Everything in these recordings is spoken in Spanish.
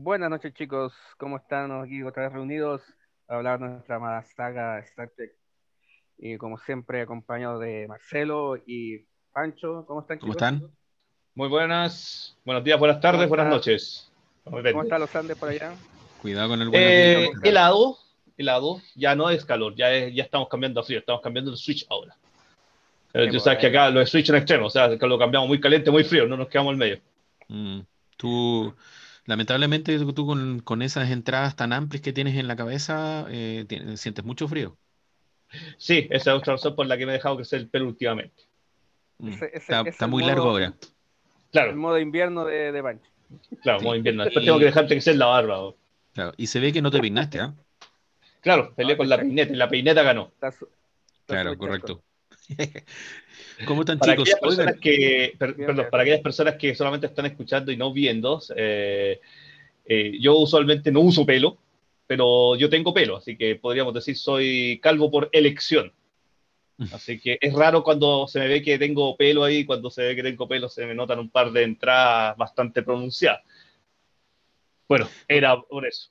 Buenas noches chicos, ¿cómo están? Aquí otra vez reunidos a hablar de nuestra amada saga Star Trek. Y como siempre acompañado de Marcelo y Pancho, ¿cómo están ¿Cómo chicos? están? Muy buenas, buenos días, buenas tardes, ¿Cómo buenas noches. ¿Cómo están los Andes por allá? Cuidado con el buen Eh, helado, helado, ya no es calor, ya, es- ya estamos cambiando a frío, estamos cambiando el switch ahora. Eh, Sí, tú sabes que acá los switch son extremos, o sea, que lo cambiamos muy caliente, muy frío, no nos quedamos en medio. Mm, Tú, lamentablemente, tú, con, con esas entradas tan amplias que tienes en la cabeza, eh, tienes- sientes mucho frío. Sí, esa es otra razón por la que me he dejado crecer el pelo últimamente. Mm, Ese- ese- Está, ese está el muy modo- largo ahora. El Claro, modo invierno de, de Pancho. claro, Sí. muy invierno. Después Y- tengo que dejarte crecer la barba. Claro, y se ve que no te peinaste, ¿ah? Claro, peleé con la peineta y la peineta ganó. Está su- está Claro, correcto. ¿Cómo están, Para chicos? aquellas Oigan, que, per- perdón, para aquellas personas que solamente están escuchando y no viendo, eh, eh, yo usualmente no uso pelo, pero yo tengo pelo, así que podríamos decir soy calvo por elección. Así que es raro cuando se me ve que tengo pelo ahí, cuando se ve que tengo pelo se me notan un par de entradas bastante pronunciadas. Bueno, era por eso.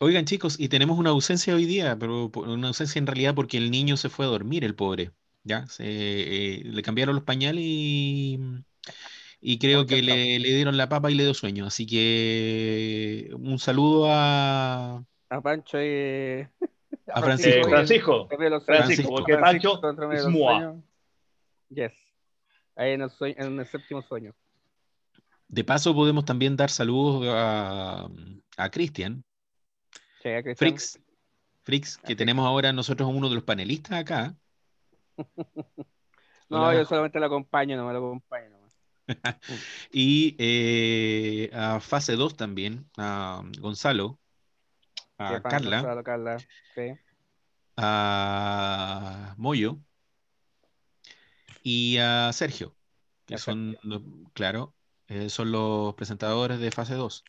oigan, chicos, y tenemos una ausencia hoy día, pero una ausencia en realidad porque el niño se fue a dormir, el pobre. ¿Ya? Se, eh, le cambiaron los pañales y, y creo que le, le dieron la papa y le dio sueño. Así que un saludo a, A Pancho y A Francisco. Eh, Francisco, Francisco, sueños. porque Pancho es mua. Yes. Ahí en el, sueño- en el séptimo sueño. De paso, podemos también dar saludos a, a Cristian, Sí, a Cristian. Frix, Frix, que tenemos ahora nosotros a uno de los panelistas acá. No, yo solamente lo acompaño, no me lo acompaño. nomás. Y eh, a fase 2 también, a Gonzalo, a Sí, Carla, Gonzalo, Carla. Sí. a Moyo y a Sergio, que son, claro, eh, son los presentadores de fase 2.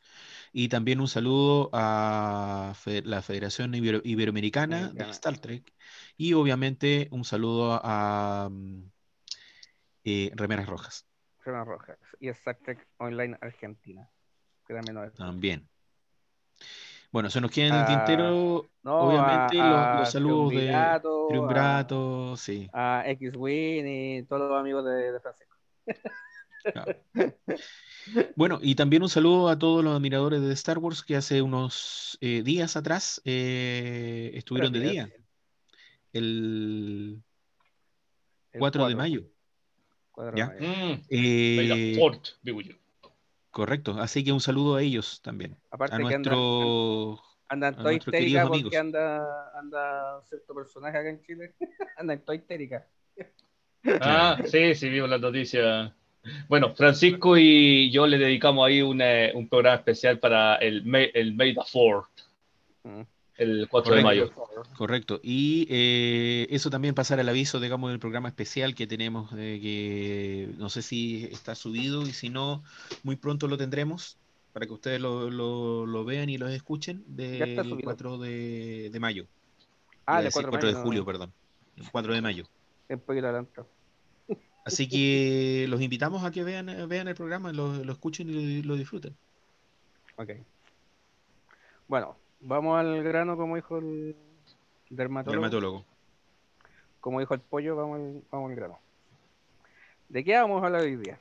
Y también un saludo a fe- la Federación Ibero- Iberoamericana de. Star Trek y obviamente un saludo a, mm, eh, Remeras Rojas Crema Rojas. Y Star Trek Online Argentina. Que también. Bueno, se nos queda en el Ah, tintero, No, obviamente, a- los, saludos de Triunvirato, sí. A, X-Wing y todos los amigos de, de Francisco. claro. Bueno, y también un saludo a todos los admiradores de Star Wars que hace unos eh, días atrás eh, estuvieron de día, el el 4 de mayo. Mm, Eh, correcto, así que un saludo a ellos también, Aparte a que nuestro... Andan a toda histérica porque amigos. anda, anda cierto personaje acá en Chile. Andan toda histérica. Ah, sí, sí, vimos las noticias. Bueno, Francisco y yo le dedicamos ahí un, eh, un programa especial para el May, el May the 4th, Mm. el 4 de mayo. Correcto. Y eh, eso también pasar el aviso, digamos, del programa especial que tenemos, eh, que no sé si está subido y si no, muy pronto lo tendremos para que ustedes lo, lo- lo vean y lo escuchen Ya está del subido. 4 de, de mayo. Ah, decir 4 4 de mayo, julio, no, perdón. El 4 de mayo. Un poquito adelantado. Así que los invitamos a que vean, vean el programa, lo, lo escuchen y lo, lo disfruten. Ok. Bueno, vamos al grano, como dijo el dermatólogo. Dermatólogo. Como dijo el pollo, vamos al, vamos al grano. ¿De qué vamos a hablar hoy día?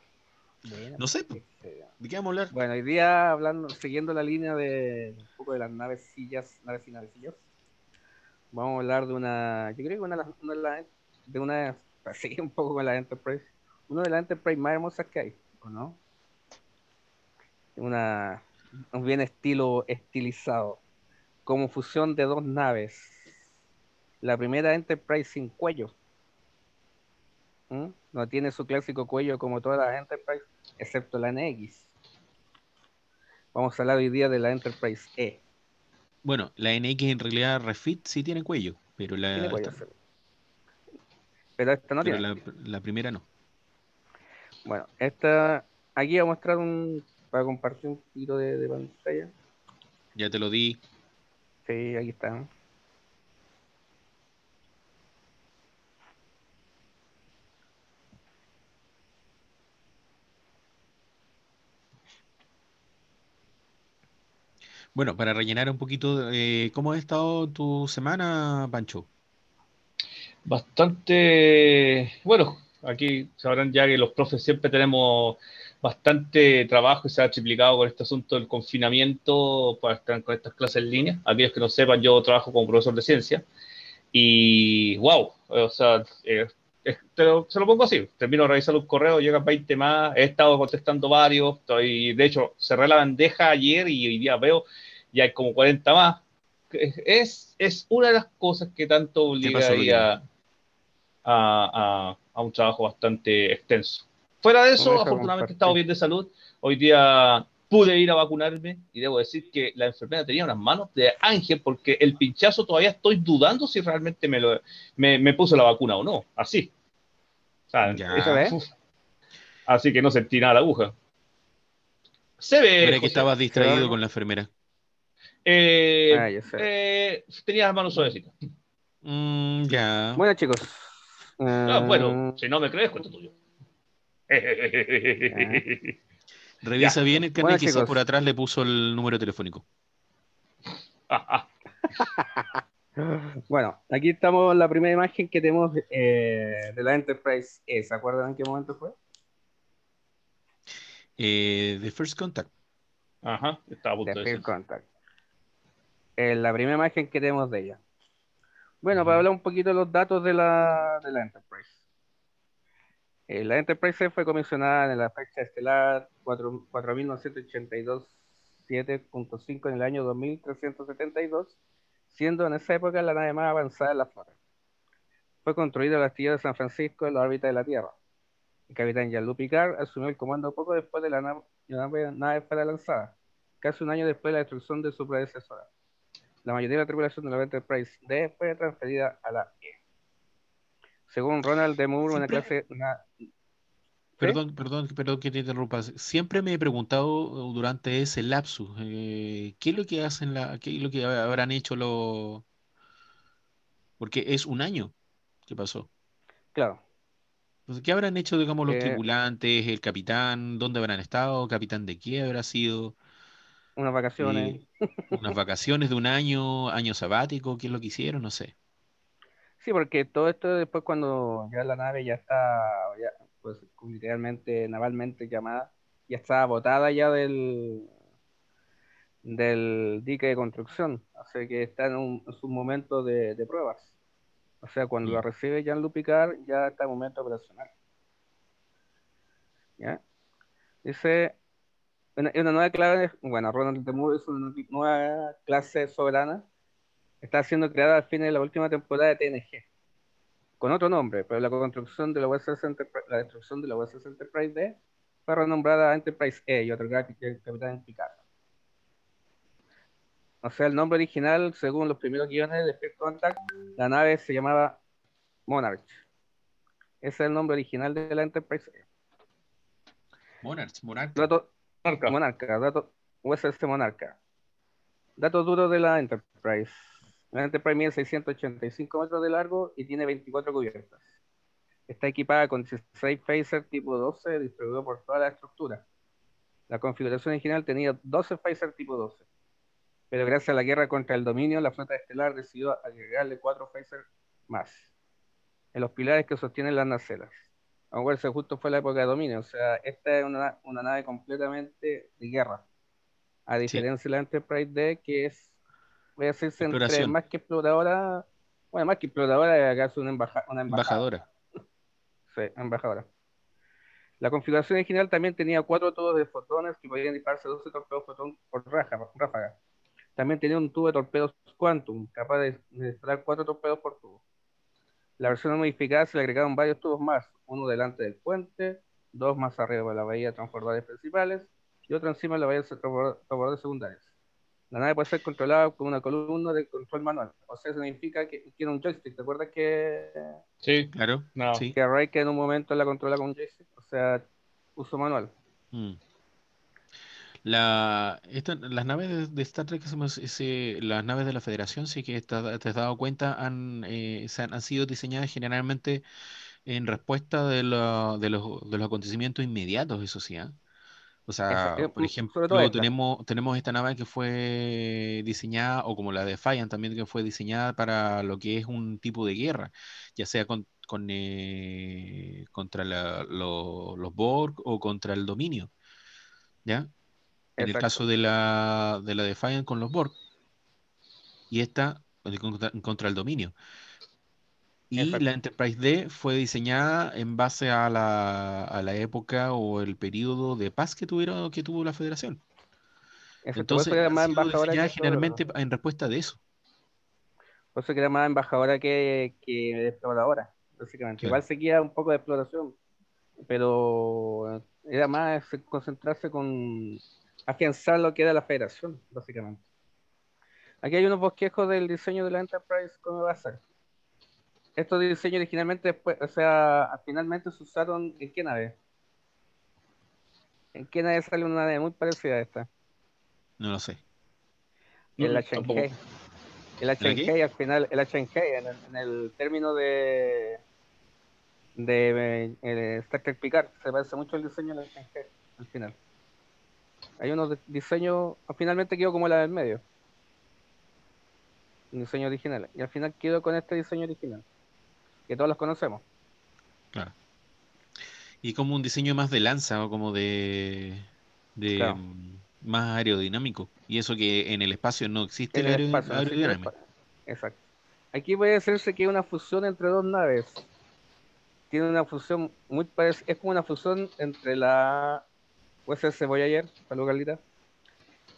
No sé, ¿de qué vamos a hablar? Bueno, hoy día hablando, siguiendo la línea de un poco de las navecillas, naves y navecillos, vamos a hablar de una, yo creo que una de las, una de, las- seguir un poco con la Enterprise, una de las Enterprise más hermosas que hay, ¿o no? Una, un bien estilo estilizado, como fusión de dos naves. La primera Enterprise sin cuello. ¿Mm? No tiene su clásico cuello como todas las Enterprise, excepto la NX. Vamos a hablar hoy día de la Enterprise E. Bueno, la NX en realidad refit sí tiene cuello, pero la, Tiene cuello, esta- sí. Pero esta no pero tiene. la, la primera no. Bueno, esta, aquí voy a mostrar un, para compartir un poquito de, de pantalla. Ya te lo di. Sí, aquí está. Bueno, para rellenar un poquito, eh, ¿cómo ha estado tu semana, Pancho? Bastante, bueno, aquí sabrán ya que los profes siempre tenemos bastante trabajo y se ha triplicado con este asunto del confinamiento para estar con estas clases en línea. Aquellos que no sepan, yo trabajo como profesor de ciencia y wow, o sea, eh, se lo pongo así, termino de revisar un correo, llegan 20 más, he estado contestando varios, estoy, de hecho, cerré la bandeja ayer y hoy día veo, ya hay como 40 más. Es, es una de las cosas que tanto obligaría a, a, a, un trabajo bastante extenso. Fuera de eso, afortunadamente he estado bien de salud. Hoy día pude ir a vacunarme y debo decir que la enfermera tenía unas manos de ángel porque el pinchazo todavía estoy dudando si realmente me, lo, me, me puso la vacuna o no. Así. Así que no sentí nada la aguja. Se ve. que estabas distraído con la enfermera. Eh, ah, eh, tenía las manos suavecitas. Mm, ya. Bueno, chicos. Ah, bueno, si no me crees, cuento tuyo. Revisa bien el canal, quizás por atrás le puso el número telefónico. Bueno, aquí estamos la primera imagen que tenemos eh, de la Enterprise E. ¿Se acuerdan en qué momento fue? Eh, the First Contact. Ajá, estaba a punto The First Contact. Eh, la primera imagen que tenemos de ella. Bueno, para hablar un poquito de los datos de la, de la Enterprise. Eh, la Enterprise fue comisionada en la fecha estelar 4982.7.5 en el año 2372 siendo en esa época la nave más avanzada de la flota. Fue construida en el astillero de San Francisco en la órbita de la Tierra. El capitán Jean-Luc Picard asumió el comando poco después de la nave, la nave fuera lanzada, casi un año después de la destrucción de su predecesora. La mayoría de la tripulación de la Enterprise D fue transferida a la E. Según Ronald de Moore, una clase, Perdón, perdón, perdón que te interrumpas. Siempre me he preguntado durante ese lapsus, eh, ¿qué es lo que hacen la, qué es lo que habrán hecho los, porque es un año que pasó. Claro. Entonces, ¿qué habrán hecho, digamos, los eh, tripulantes, el capitán? ¿Dónde habrán estado? ¿Capitán de qué habrá sido? Unas vacaciones. Unas vacaciones de un año, año sabático, ¿qué es lo que hicieron? No sé. Sí, porque todo esto después cuando ya la nave ya está, pues literalmente navalmente llamada, ya estaba botada ya del, del dique de construcción, así que está en, un, momento de, pruebas. O sea, cuando la mm. recibe Jean-Luc Picard, ya está en momento operacional. ¿Ya? Dice, una, una nueva clase, bueno, Ronald de Moore es una nueva clase soberana, está siendo creada al fin de la última temporada de TNG con otro nombre, pero la construcción de la USS Enterprise, la destrucción de la USS Enterprise D fue renombrada Enterprise E y otorgada al capitán Picard. O sea, el nombre original, según los primeros guiones de First Contact, la nave se llamaba Monarch. Ese es el nombre original de la Enterprise E. Monarch, Monarch. Monarca. Monarca, dato, USS Monarca. Datos duros de la Enterprise. La Enterprise mide 685 metros de largo y tiene 24 cubiertas. Está equipada con 16 phaser tipo 12 distribuidos por toda la estructura. La configuración original tenía 12 phaser tipo 12, pero gracias a la guerra contra el dominio, la flota estelar decidió agregarle 4 phaser más en los pilares que sostienen las nacelas. Aunque justo fue la época de dominio, o sea, esta es una, nave completamente de guerra, a diferencia de la Enterprise D, que es voy a decirse entre más que exploradora, bueno, más que exploradora, acaso una, una embajadora. sí, embajadora. La configuración original también tenía cuatro tubos de fotones que podían dispararse 12 torpedos fotón por ráfaga. También tenía un tubo de torpedos Quantum, capaz de, disparar cuatro torpedos por tubo. La versión modificada se le agregaron varios tubos más, uno delante del puente, dos más arriba de la bahía de transbordadores principales y otro encima de la bahía de transbordadores secundarios. La nave puede ser controlada con una columna de control manual. O sea, significa que tiene un joystick. ¿Te acuerdas que. Sí, claro. Que Ray que en un momento la controla con un joystick. O sea, uso manual. Mm. La, las naves de, Star Trek, las naves de la Federación, sí que te has dado cuenta, han, eh, han, sido diseñadas generalmente en respuesta de, de, los, de los acontecimientos inmediatos, eso sí. ¿eh? O sea, eh, por ejemplo, tenemos, tenemos esta nave que fue diseñada, o como la Defiant también, que fue diseñada para lo que es un tipo de guerra, ya sea con, con, eh, contra la- lo- los Borg o contra el dominio. ¿Ya? En el caso de la, de la Defiant con los Borg, y esta contra, contra el dominio. Y Exacto. la Enterprise D fue diseñada en base a la, a la época o el periodo de paz que tuvieron, que tuvo la Federación. Exacto, Entonces, han más embajadora que todo generalmente otro. en respuesta de eso. Por eso que era más embajadora que, que exploradora, básicamente. Claro. Igual seguía un poco de exploración, pero era más concentrarse con afianzar lo que era la federación, básicamente. Aquí hay unos bosquejos del diseño de la Enterprise, a ser. Estos diseños originalmente después, o sea, finalmente se usaron en qué nave? ¿En qué nave sale una nave muy parecida a esta? No lo sé. En la Mm, tampoco. Shanghai. En la ¿En la qué? Shanghai, al final, la Shanghai, en el, en el término de de Star Trek Picard, se parece mucho el diseño de la Shanghai, al final. Hay unos diseños, finalmente quedó como la del medio. Un diseño original. Y al final quedó con este diseño original. Que todos los conocemos. Claro. Y como un diseño más de lanza o como de, de Claro. mm, más aerodinámico. Y eso que en el espacio no existe el aerodi- espacio, no existe el aerodinámica. espacio. Exacto. Aquí puede decirse que es una fusión entre dos naves. Tiene una fusión muy parecida, es como una fusión entre la USS Voyager, salud Carlita,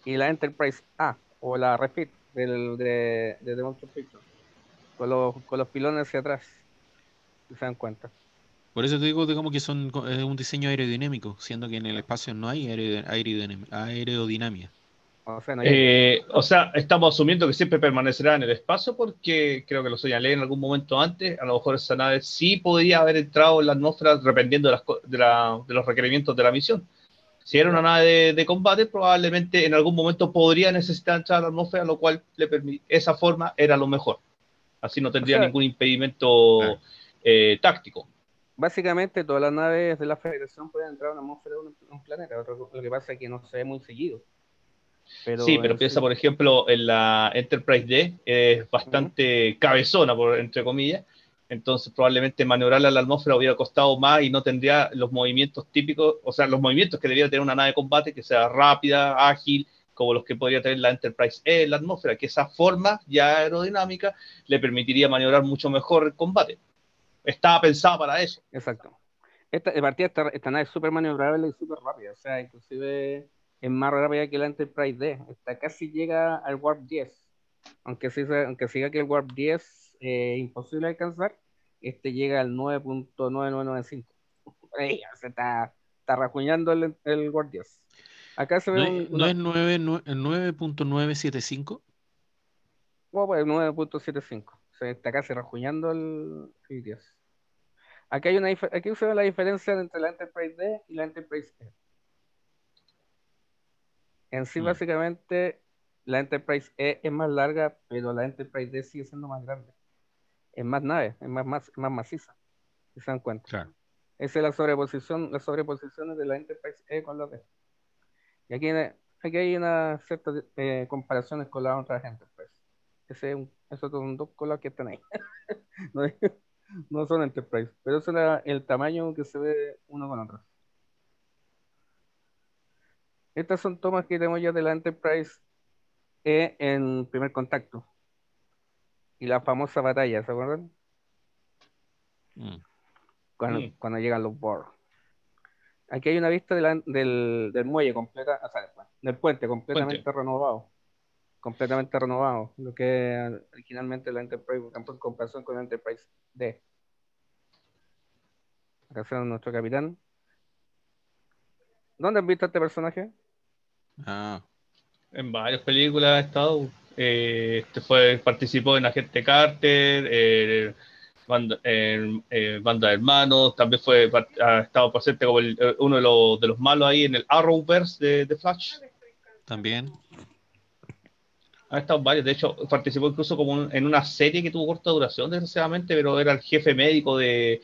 y la Enterprise A, o la Refit del, de, de The Motion Picture, con los, con los pilones hacia atrás, se dan cuenta. Por eso te digo como que son es un diseño aerodinámico, siendo que en el espacio no hay aerodinámica. O sea, no hay- Eh, o sea, estamos asumiendo que siempre permanecerá en el espacio porque creo que lo señalé en algún momento antes. A lo mejor esa nave sí podría haber entrado en la atmósfera dependiendo de, las de, la- de los requerimientos de la misión. Si era una nave de, de combate, probablemente en algún momento podría necesitar entrar a la atmósfera, lo cual le esa forma era lo mejor. Así no tendría sea, ningún impedimento Claro. Eh, táctico. Básicamente todas las naves de la Federación pueden entrar a una atmósfera de un, un planeta, Otro- lo que pasa es que no se ve muy seguido. Pero sí, pero en piensa, sí- por ejemplo, en la Enterprise D, es bastante cabezona, por, entre comillas. Entonces, probablemente maniobrarla a la atmósfera hubiera costado más y no tendría los movimientos típicos, o sea, los movimientos que debería tener una nave de combate, que sea rápida, ágil, como los que podría tener la Enterprise E en la atmósfera, que esa forma ya aerodinámica le permitiría maniobrar mucho mejor el combate. Estaba pensada para eso. Exacto. Esta, partida, esta, esta nave es súper maniobrable y súper rápida. O sea, inclusive es más rápida que la Enterprise D. Esta casi llega al Warp 10. Aunque, se- aunque siga que el Warp 10 es eh, imposible de alcanzar, este llega al 9.9995. Ey, se está, está rajuñando el, el Warp 10. Acá se ve ¿No un, es, no una- es nueve- nue- 9.975? Oh, pues 9.75. O sea, está casi rajuñando el, el 10. Aquí, hay una, aquí se ve la diferencia entre la Enterprise D y la Enterprise E. En sí, Mm. básicamente, la Enterprise E es más larga, pero la Enterprise D sigue siendo más grande. Es más nave, es más, más, más maciza. Si se dan cuenta. Claro. Esa es la sobreposición, las sobreposiciones de la Enterprise E con la D. Y aquí, aquí hay unas ciertas eh, comparaciones con las otras Enterprise. Ese es un- esos son dos colas que están ahí. no, no son Enterprise, pero ese es el tamaño que se ve uno con otro. Estas son tomas que tenemos ya de la Enterprise E en primer contacto. Y la famosa batalla, ¿se acuerdan? Mm. cuando, Mm. cuando llegan los Borg. Aquí hay una vista de la- del, del muelle completa, o sea, del puente completamente renovado. Completamente renovado. Lo que originalmente la Enterprise, por ejemplo, en comparación con la Enterprise D. Acá está nuestro capitán. ¿Dónde han visto a este personaje? Ah, En varias películas ha estado. eh, este fue, participó en Agente Carter, eh, banda, en, eh, Banda de Hermanos, también fue, ha estado presente como el- eh, uno de los, de los malos ahí en el Arrowverse de, de Flash. también. Ha estado varios, de hecho, participó incluso como un- en una serie que tuvo corta duración, desgraciadamente, pero era el jefe médico de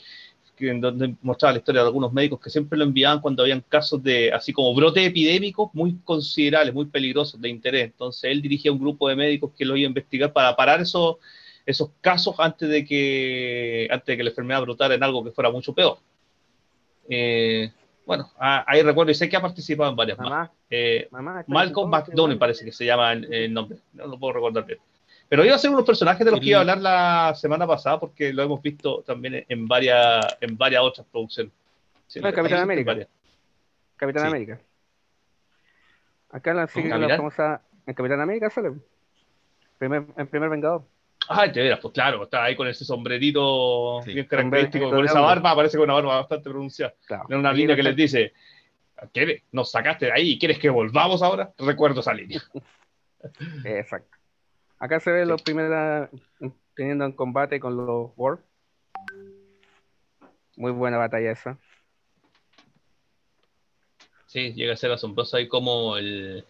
en donde mostraba la historia de algunos médicos que siempre lo enviaban cuando habían casos de, así como brotes epidémicos muy considerables, muy peligrosos de interés. Entonces él dirigía un grupo de médicos que lo iba a investigar para parar esos, esos casos antes de que antes de que la enfermedad brotara en algo que fuera mucho peor. Eh, bueno, ah, ahí recuerdo y sé que ha participado en varias más. Eh, Malcolm McDonnell parece que se llama el, nombre, no lo puedo recordar bien. Pero iba a ser unos personajes de los que iba a hablar la semana pasada porque lo hemos visto también en varias, en varias otras producciones. Capitán América. Capitán América. Acá en la, la famosa. En Capitán América sale. Primer, en primer Vengador. Ah, te verás, pues claro, está ahí con ese sombrerito bien característico, con esa barba, parece con una barba bastante pronunciada. Claro. En una línea que les dice, ¿qué, ¿nos sacaste de ahí y quieres que volvamos ahora? Recuerdo esa línea. Exacto. Acá se ve los primeros teniendo en combate con los Worf. Muy buena batalla esa. Sí, llega a ser asombroso ahí como el,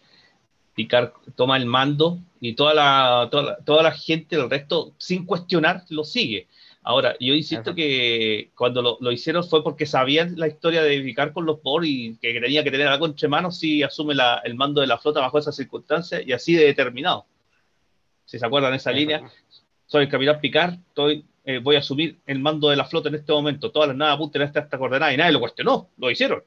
Picard toma el mando y toda la, toda la, gente, el resto, sin cuestionar, lo sigue. Ahora, yo insisto que cuando lo, hicieron fue porque sabían la historia de Picard con los Borg y que tenía que tener algo entre manos si asume el mando de la flota bajo esas circunstancias y así de determinado. Si se acuerdan esa línea, soy el capitán Picard, estoy eh, voy a asumir el mando de la flota en este momento, todas las naves apunten a esta, coordenada y nadie lo cuestionó, lo hicieron.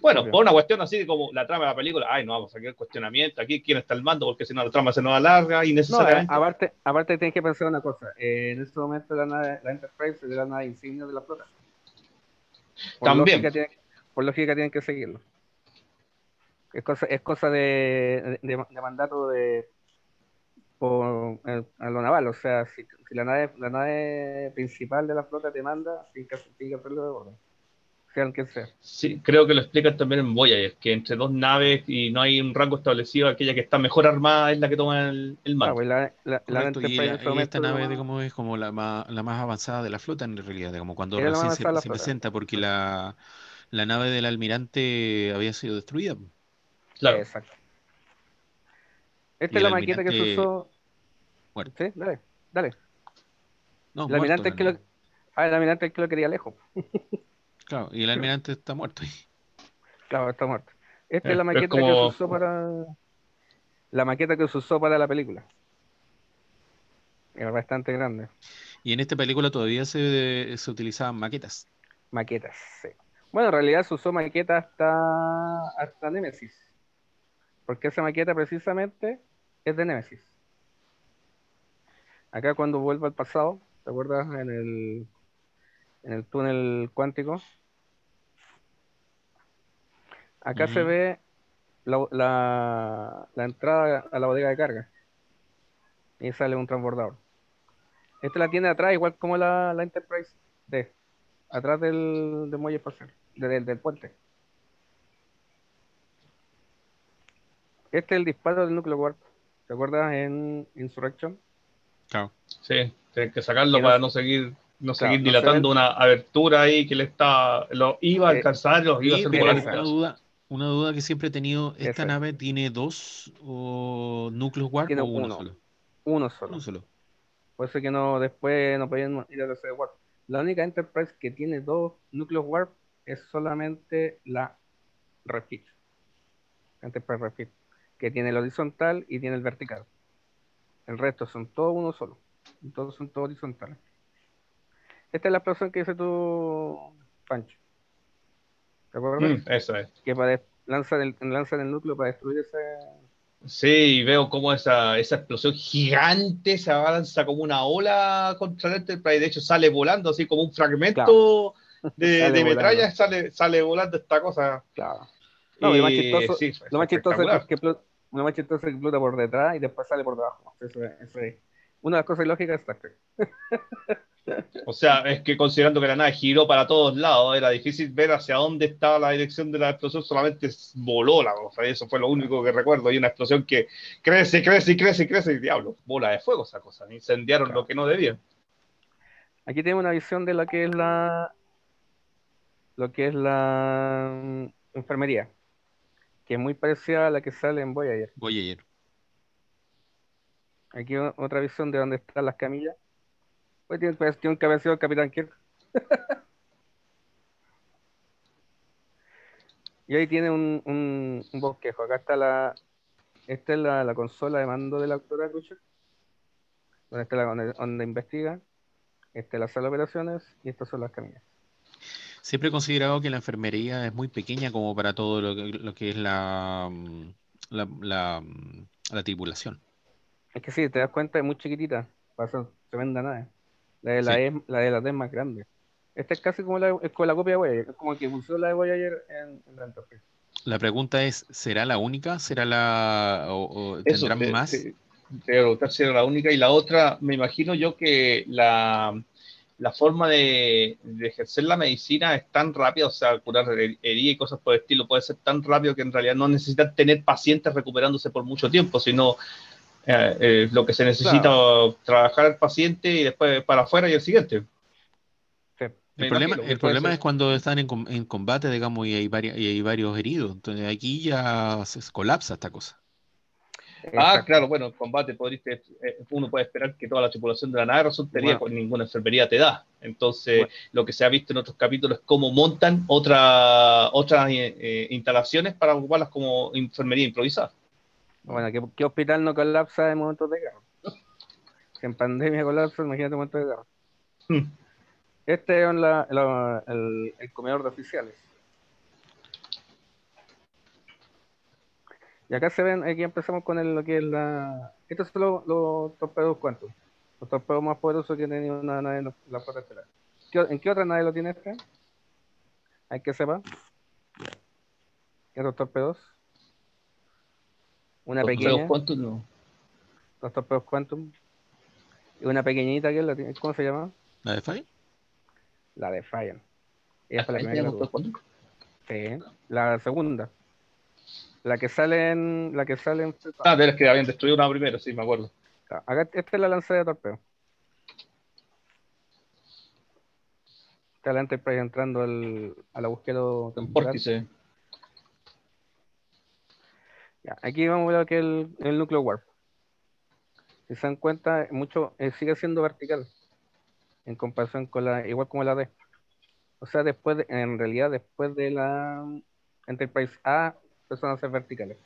bueno, por una cuestión así como la trama de la película, ay, no vamos a el cuestionamiento, aquí quién está el mando, porque si no la trama se nos alarga innecesariamente. No, aparte, aparte tienes que pensar una cosa, eh, en este momento la, nave, la Enterprise es la nave insignia de la flota. También. por lógica tienen que seguirlo. Es cosa, es cosa de, de mandato de por a lo naval, o sea, si, la nave la nave principal de la flota te manda, tienes que, que hacerlo de orden, sea que sea. Sí, creo que lo explican también en Voyager, que entre dos naves y no hay un rango establecido, aquella que está mejor armada es la que toma el, el mando. Ah, la, la, la y, esta nave de como es como la más, la más avanzada de la flota en realidad, de como cuando recién se, se presenta, porque la, la nave del almirante había sido destruida. Claro. Exacto. Esta es la maqueta que se usó Muerto. Sí, dale, dale. No, el almirante es que lo... Ah, el almirante es que lo quería lejos. claro, y el almirante está muerto. Claro, está muerto. Esta es, la maqueta que se usó para. La maqueta que se usó para la película. Era bastante grande. Y en esta película todavía se, se utilizaban maquetas. Maquetas, sí. Bueno, en realidad se usó maqueta hasta, hasta Nemesis. Porque esa maqueta precisamente es de Nemesis. Acá cuando vuelvo al pasado, ¿te acuerdas? En el, en el túnel cuántico. Acá se ve la, entrada a la bodega de carga. Y sale un transbordador. Esta la tiene atrás, igual como la, Enterprise D. Atrás del, muelle espacial, del, del puente. Este es el disparo del núcleo warp. ¿Te acuerdas en Insurrection? Sí, tienen que sacarlo para no seguir no seguir dilatando una abertura ahí que le está lo iba a alcanzar, los iba a hacer una duda, una duda que siempre he tenido, ¿esta nave tiene dos núcleos warp o uno, solo? Uno solo. solo. Por eso que no después no podían ir a de warp. La única Enterprise que tiene dos núcleos warp es solamente la Refit. Enterprise Refit, que tiene el horizontal y tiene el vertical. El resto son todos uno solo. Todos son todos horizontales. Esta es la explosión que dice tu Pancho. ¿Te acuerdas? Mm, eso es. Que para lanzar el, lanzan el núcleo para destruir ese. Sí, veo como esa, esa explosión gigante se avanza como una ola contra el Enterprise. De hecho, sale volando así como un fragmento de, de metralla, sale, sale volando esta cosa. Claro. No, lo más chistoso, lo más chistoso es que una mancha entonces explota por detrás y después sale por debajo. Eso, es una de las cosas ilógicas de Star O sea, es que considerando que la nave giró para todos lados, era difícil ver hacia dónde estaba la dirección de la explosión, solamente voló la cosa, eso fue lo único que recuerdo, y una explosión que crece, crece y crece crece, y diablo, bola de fuego esa cosa, incendiaron lo que no debían. Aquí tenemos una visión de lo que es la lo que es la mm, enfermería es muy parecida a la que sale en Voyager. Voyager. Aquí otra visión de dónde están las camillas. Pues tiene cuestión que haber sido el Capitán Kirk. y ahí tiene un, bosquejo. Acá está la. Esta es la, consola de mando de la doctora Crusher. Donde, está la, donde, donde investiga. Esta es la sala de operaciones y estas son las camillas. Siempre he considerado que la enfermería es muy pequeña como para todo lo que, lo que es la, mm, la, la, mm, la tripulación. Es que sí, te das cuenta, es muy chiquitita. Pasa tremenda nave. La de la, Sí. E, la de la D es más grande. Esta es casi como la, es como la copia de Voyager. Es como que funcionó la de Voyager en, en la Enterprise. La pregunta es, ¿será la única? ¿Será la... o, o Eso, tendrán te- más? te- te a preguntar si era la única. Y la otra, me imagino yo que la, la forma de, de ejercer la medicina es tan rápida, o sea, curar her- heridas y cosas por el estilo, puede ser tan rápido que en realidad no necesitan tener pacientes recuperándose por mucho tiempo, sino eh, eh, lo que se necesita trabajar el paciente y después para afuera y el siguiente. Sí. El problema, el ser. es cuando están en, com- en combate, digamos, y hay, varias, y hay varios heridos. Entonces aquí ya se colapsa esta cosa. Ah, claro, bueno, en combate eh, uno puede esperar que toda la tripulación de la nave resultaría Bueno. con ninguna enfermería te da. Entonces, Bueno. lo que se ha visto en otros capítulos es cómo montan otra, otras eh, eh, instalaciones para ocuparlas como enfermería improvisada. Bueno, ¿qué, qué hospital no colapsa en momentos de guerra? Si en pandemia colapsa, imagínate en momentos de guerra. Hmm. Este es la- la- el, el comedor de oficiales. Y acá se ven, aquí empezamos con el- lo que es la... Estos son los, los torpedos Quantum. Los torpedos más poderosos que tenía una nave en la, la flota estelar. ¿Qué o- ¿En qué otra nave lo tiene este? Hay que sepa. Estos torpedos. Una Los pequeña. torpedos Quantum, no. los torpedos Quantum. Y una pequeñita que es la tiene- ¿cómo se llama? ¿La de Fire? La de Defiant. Ella fue la Ahí primera que la torpedos. Sí, la segunda. La que sale en. La que sale en. Ah, de las que habían destruido una primero, sí, me acuerdo. Acá, esta es la lanza de torpeo. Está la Enterprise entrando al, al agujero En temporal. Vórtice. Ya, aquí vamos a ver que es el, el núcleo warp. Si se dan cuenta, mucho eh, sigue siendo vertical en comparación con la, igual como la D. O sea, después de- en realidad después de la Enterprise A empezaron a ser verticales.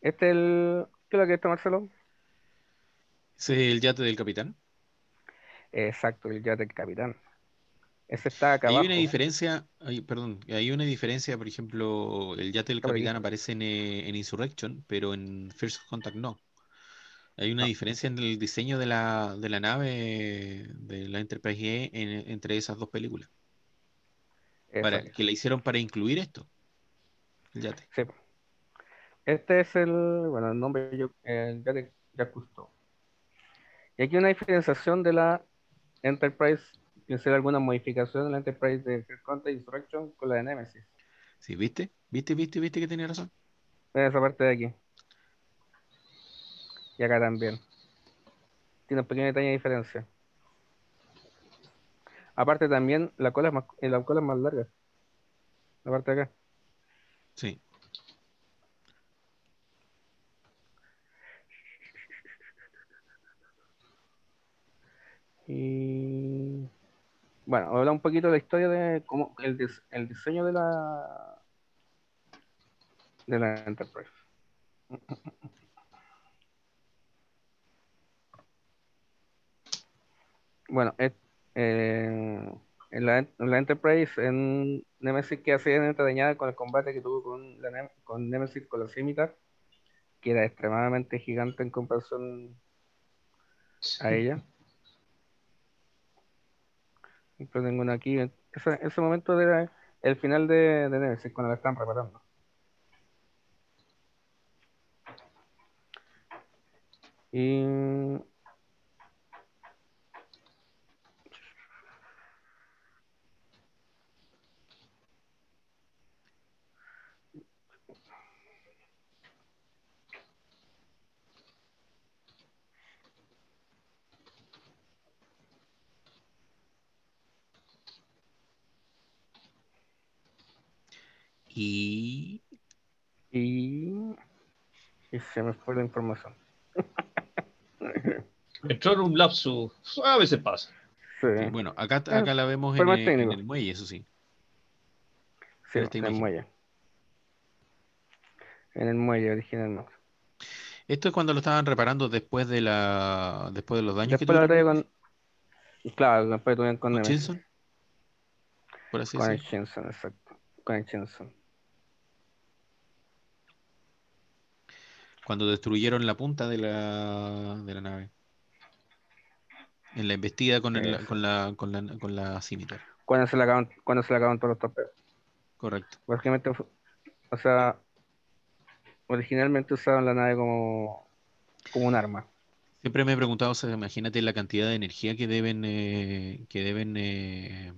Este es el ¿qué es lo que está Marcelo? ¿Ese es el yate del capitán? Exacto, el yate del capitán. Ese está acá Hay abajo. una diferencia, hay, perdón, hay una diferencia, por ejemplo, el yate del capitán aparece en, eh, en Insurrection, pero en First Contact no. Hay una No. diferencia en el diseño de la, de la nave de la Enterprise E en- entre esas dos películas, para, que la hicieron para incluir esto, yate. Sí. Este es el, bueno, el nombre yo, el Jacques Cousteau. Y aquí una diferenciación de la Enterprise, que hacer alguna modificación de la Enterprise de Contact Insurrection con la de Nemesis. ¿Sí, viste? ¿Viste, viste, viste que tenía razón? En esa parte de aquí. Y acá también. Tiene un pequeño detalle de diferencia. Aparte también la cola es más, la cola es más larga. La parte de acá. Sí. Y bueno, habla un poquito de la historia de cómo el, dis- el diseño de la de la Enterprise. Bueno, es- eh, en, la, en la Enterprise, en Nemesis que hacía dañada con el combate que tuvo con, la, con Nemesis con la Scimitar, que era extremadamente gigante en comparación a ella. Siempre tengo una aquí. Ese, ese momento era el final de, de Nemesis, cuando la están preparando. Y Y Y, y se me fue la información. Entró en un lapsus, a veces pasa. Sí. Sí, bueno, acá, Ah, acá la vemos en, en el muelle, eso sí. Sí, en el muelle. En el muelle originalmente. Esto es cuando lo estaban reparando después de la después de los daños que Después la tuvieron con. Claro, después tuvieron con, con. Chinson, por así Con el exacto. Con el. Cuando destruyeron la punta de la, de la nave. En la embestida con, el- con la con la con la scimitar. Cuando se le acaban, cuando se le acaban todos los torpedos. Correcto. Básicamente, o sea, originalmente usaban la nave como, como un arma. Siempre me he preguntado, o sea, imagínate la cantidad de energía que deben, eh, que deben eh,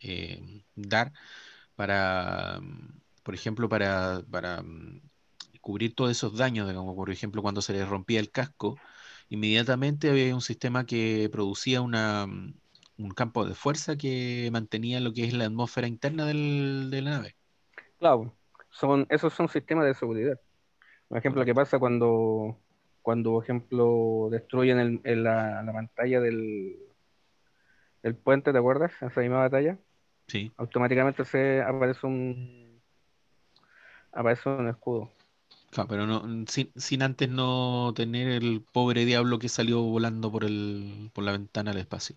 eh, dar para, por ejemplo, para, para mm, cubrir todos esos daños, como por ejemplo cuando se les rompía el casco, inmediatamente había un sistema que producía una, mm, un campo de fuerza que mantenía lo que es la atmósfera interna del- de la nave. Claro, son, esos son sistemas de seguridad. Por ejemplo, ¿qué pasa cuando, cuando por ejemplo, destruyen el- el- la, la pantalla del, del puente, ¿te acuerdas? Esa misma batalla. Sí, Automáticamente se aparece un aparece un escudo. Claro, pero no, sin, sin antes no tener el pobre diablo que salió volando por el, por la ventana al espacio.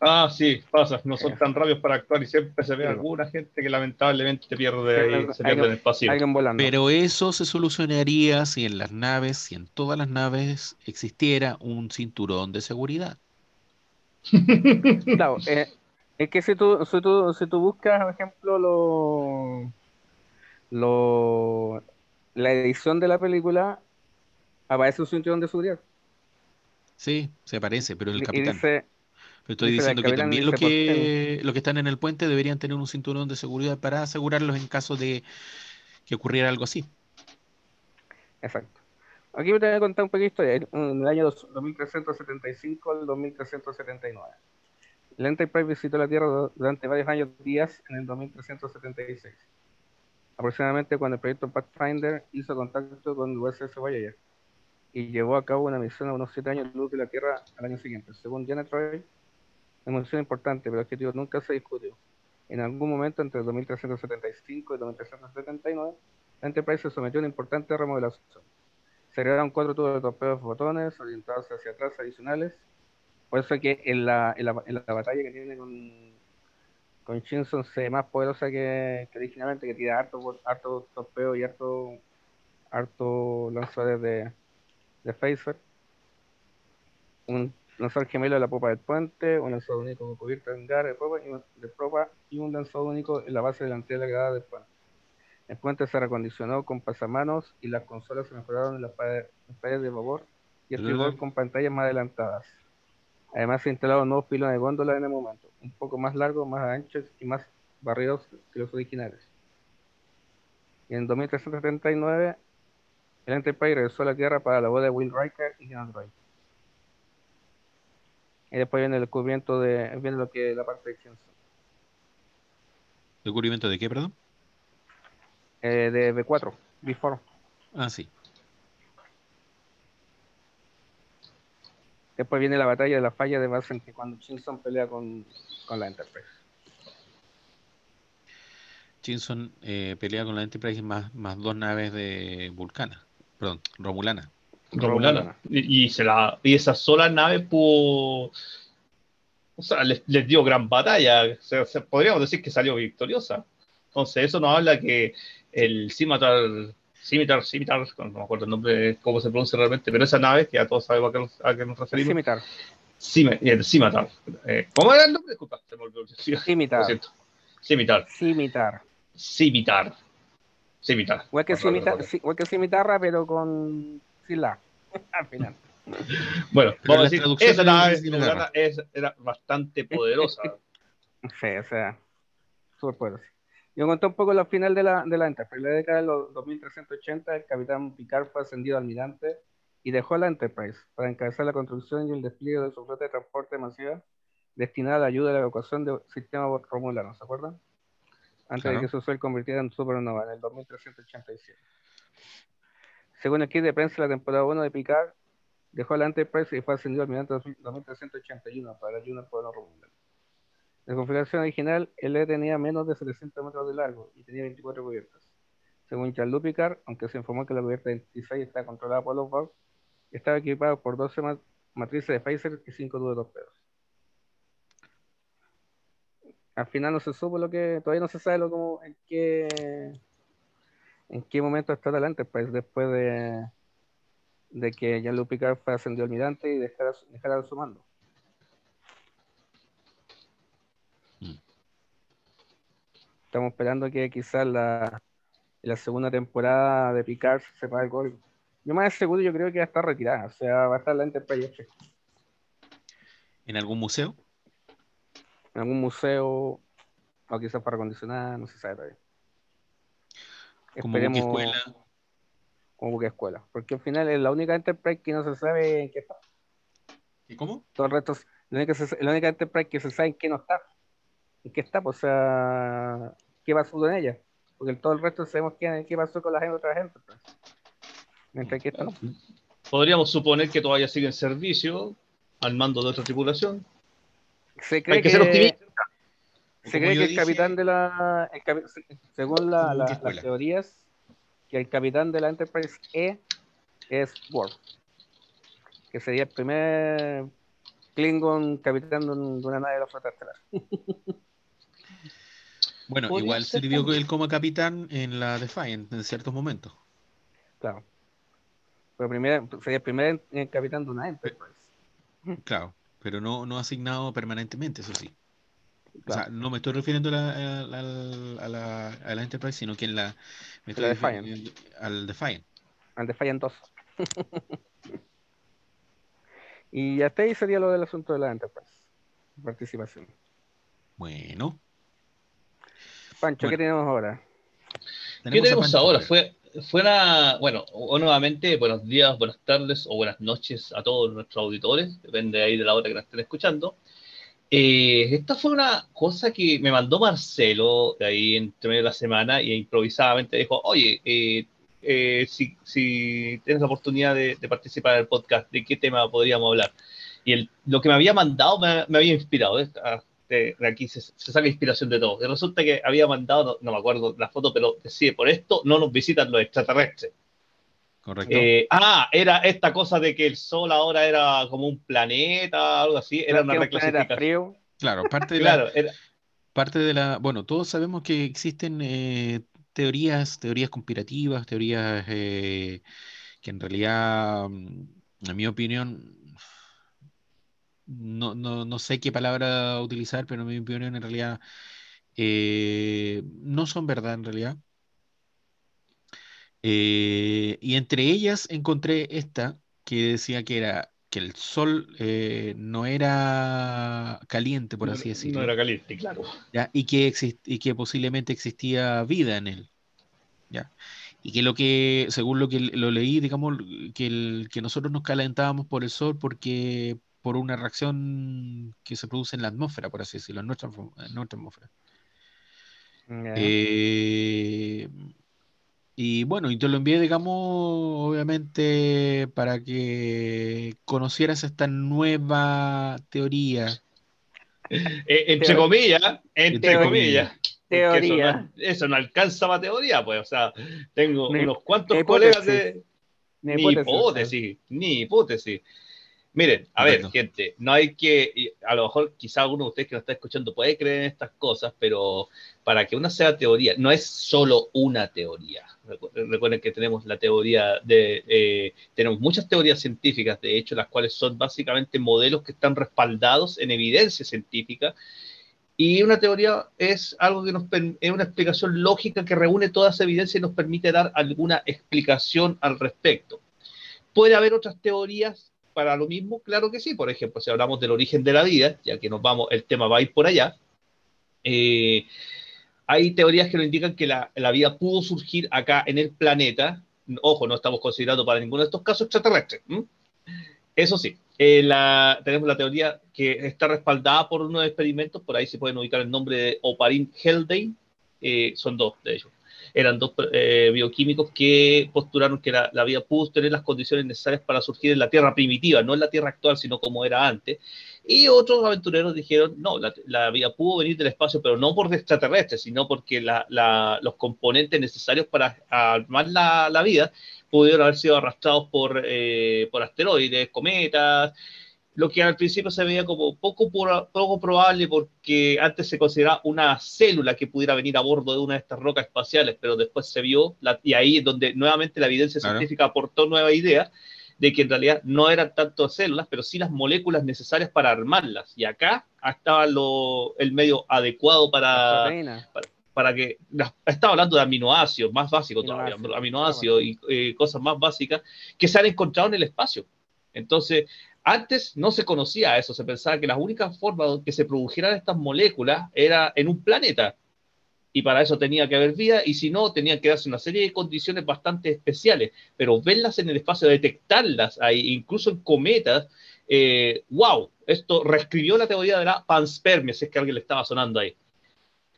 Ah, sí, pasa, no son tan rápidos para actuar y siempre se ve alguna gente que lamentablemente pierde ahí, se pierde en el volando. Pero eso se solucionaría si en las naves, si en todas las naves existiera un cinturón de seguridad. Claro, eh, es que si tú, si tú, si tú buscas, por ejemplo, lo, lo, la edición de la película, aparece un cinturón de seguridad. Sí, se parece, pero el capitán. dice, Pero estoy diciendo que también los que, los que están en el puente deberían tener un cinturón de seguridad para asegurarlos en caso de que ocurriera algo así. exacto. Aquí te voy a contar un poquito de historia. En el año dos- 2375 al 2379. El Enterprise visitó la Tierra du- durante varios años días en el 2376. Aproximadamente cuando el proyecto Pathfinder hizo contacto con el USS Voyager y llevó a cabo una misión a unos 7 años luz de la Tierra al año siguiente. Según Janet Roy, una misión importante, pero el objetivo nunca se discutió. En algún momento entre el 2375 y 2379, la Enterprise se sometió a una importante remodelación. Se agregaron cuatro tubos de torpedos fotones orientados hacia atrás adicionales. Por eso es que en la, en la, en la batalla que tiene con, con Shinson se ve más poderosa que, que originalmente, que tira harto, harto torpeo y harto, harto lanzadores de, de phaser. Un lanzador gemelo en la popa del puente, un lanzador único con cubierta de hangar de propa y, un- de propa, y un lanzador único en la base delantera de la grada del puente. El puente se recondicionó con pasamanos y las consolas se mejoraron en las paredes, de vapor y estribor con pantallas más adelantadas. Además se instalaron nuevos pilones de góndola en el momento, un poco más largos, más anchos y más barridos que los originales. Y en 2379, el Enterprise regresó a la Tierra para la boda de Will Riker y Roy. Y después viene el descubrimiento de, viene lo que la parte de Chinson. ¿Descubrimiento de qué, perdón? Eh, de B4, Before. Ah, sí. Después viene la batalla de la falla de base que cuando Chinson pelea con, con la Enterprise. Chinson eh, pelea con la Enterprise más, más dos naves de Vulcana. Perdón, Romulana. Romulana. Romulana. Y, y se la, y esa sola nave pudo. O sea, les, les dio gran batalla. Se- se- podríamos decir que salió victoriosa. Entonces, eso nos habla que el Scimitar, Scimitar, Scimitar, no me acuerdo el nombre, cómo se pronuncia realmente, pero esa nave, que ya todos sabemos a qué nos, a qué nos referimos, Scimitar. Scimitar. Eh, ¿Cómo era el nombre? Disculpa, se me olvidó. Scimitar. Scimitar. Scimitar. Scimitar. Scimitar. Igual que, Perdón, cimitar, perdón. sí, igual que cimitarra, pero con sin la. Al final. Bueno, vamos a decir, esa nave era bastante poderosa. Sí, o sea, súper poderoso. Yo conté un poco la final de la, de la Enterprise. En la década de los 2380, el capitán Picard fue ascendido almirante y dejó la Enterprise para encabezar la construcción y el despliegue de su flota de transporte masiva destinada a la ayuda a la evacuación del sistema romulano, ¿se acuerdan? Antes Claro. de que su suelo convirtiera en supernova en el 2387. Según el kit de prensa la temporada 1 de Picard, dejó la Enterprise y fue ascendido al almirante 2381 para ayudar al pueblo republicano. La configuración original, el E tenía menos de 700 metros de largo y tenía 24 cubiertas. Según Charles Picard, aunque se informó que la cubierta 26 está controlada por los Borg, estaba equipado por 12 matrices de Phaser y 5 tubos de torpedos. Al final no se supo lo que, todavía no se sabe lo como, en qué en qué momento está adelante, pues después de, de que Jean-Luc Picard fue ascendido almirante y dejara, dejara su mando. Estamos esperando que quizás la, la segunda temporada de Picard se sepa el gol. Yo más seguro yo creo que va a estar retirada, o sea, va a estar la Enterprise ¿En algún museo? En algún museo, o quizás para acondicionar, no se sabe todavía. Como buque escuela. Como buque escuela. Porque al final es la única Enterprise que no se sabe en qué está. ¿Y cómo? Todo el resto, la única, la única Enterprise que se sabe en qué no está. En qué está, pues, o sea, qué pasó en ella. Porque todo el resto sabemos qué, qué pasó con la gente, otra gente. Pues. Mientras que esta no. Podríamos suponer que todavía sigue en servicio al mando de otra tripulación. Se cree Hay que, ser optimista. Se cree que el capitán de la. según las teorías, que el capitán de la Enterprise E es Worf. Que sería el primer Klingon capitán de una nave de la flota estelar. Bueno, igual sirvió él como capitán en la Defiant en ciertos momentos. Claro. Pero sería el primer capitán de una Enterprise. Claro, pero no, no asignado permanentemente, eso sí. O sea, no me estoy refiriendo a la, a la, a la, Enterprise, sino que en la. Me estoy Defiant. al Defiant. Al Defiant 2. y hasta ahí sería lo del asunto de la Enterprise. Participación. Bueno. Pancho, ¿qué tenemos ahora? ¿Qué tenemos ahora? Fue, fuera, bueno, nuevamente, buenos días, buenas tardes o buenas noches a todos nuestros auditores, depende ahí de la hora que nos estén escuchando. Eh, esta fue una cosa que me mandó Marcelo de ahí entre medio de la semana y improvisadamente dijo, oye, eh, eh, si, si, tienes la oportunidad de, participar en el podcast, ¿de qué tema podríamos hablar? Y el, lo que me había mandado me, había inspirado. Ah, de, aquí se, saca inspiración de todo. Y resulta que había mandado, no, me acuerdo la foto, pero decía, por esto no nos visitan los extraterrestres. Correcto. ah, era esta cosa de que el Sol ahora era como un planeta, algo así. Era una reclasificación. Claro, parte de la, parte de la, bueno, todos sabemos que existen eh, teorías, teorías conspirativas, teorías eh, que en realidad, mm, en mi opinión, no, no, no, sé qué palabra utilizar, pero mi opinión en realidad eh, no son verdad en realidad. Eh, y entre ellas encontré esta que decía que era que el sol eh, no era caliente, por así decirlo. No era caliente, claro. Y, que y que posiblemente existía vida en él. ¿ya? Y que lo que, según lo que lo leí, digamos, que, el, que nosotros nos calentábamos por el sol porque por una reacción que se produce en la atmósfera, por así decirlo, en nuestra, en nuestra atmósfera. Eh, y bueno, y te lo envié, digamos, obviamente, para que conocieras esta nueva teoría. Eh, entre comillas, entre comillas. Teoría. Eso no, alcanza para teoría, pues. O sea, tengo unos cuantos colegas de. Ni hipótesis, ni hipótesis. Miren, a ver, gente, no hay que, a lo mejor quizá alguno de ustedes que nos está escuchando puede creer en estas cosas, pero para que una sea teoría, no es solo una teoría. Recuerden que tenemos la teoría de, eh, tenemos muchas teorías científicas, de hecho, las cuales son básicamente modelos que están respaldados en evidencia científica. Y una teoría es algo que nos es una explicación lógica que reúne toda esa evidencia y nos permite dar alguna explicación al respecto. Puede haber otras teorías para lo mismo? Claro que sí. Por ejemplo, si hablamos del origen de la vida, ya que nos vamos, el tema va a ir por allá, eh, hay teorías que nos indican que la, vida pudo surgir acá en el planeta. Ojo, no estamos considerando para ninguno de estos casos extraterrestres. Eso sí, eh, tenemos la teoría que está respaldada por unos experimentos, por ahí se pueden ubicar el nombre de Oparin Heldey, eh, son dos de ellos. Eran dos eh, bioquímicos que postularon que la, vida pudo tener las condiciones necesarias para surgir en la Tierra primitiva, no en la Tierra actual, sino como era antes. Y otros aventureros dijeron, no, la, vida pudo venir del espacio, pero no por extraterrestres, sino porque los componentes necesarios para armar la, vida pudieron haber sido arrastrados por, eh, por asteroides, cometas, lo que al principio se veía como poco, poco probable porque antes se consideraba una célula que pudiera venir a bordo de una de estas rocas espaciales, pero después se vio, y ahí es donde nuevamente la evidencia científica aportó nueva idea de que en realidad no eran tanto células, pero sí las moléculas necesarias para armarlas. Y acá estaba lo, el medio adecuado para, para, que... Estaba hablando de aminoácidos, más básicos todavía, aminoácidos y eh, cosas más básicas que se han encontrado en el espacio. Entonces, antes no se conocía eso, se pensaba que la única forma que se produjeran estas moléculas era en un planeta. Y para eso tenía que haber vida, y si no, tenían que darse una serie de condiciones bastante especiales. Pero verlas en el espacio, detectarlas ahí, incluso en cometas, eh, wow, esto reescribió la teoría de la panspermia, si es que alguien le estaba sonando ahí.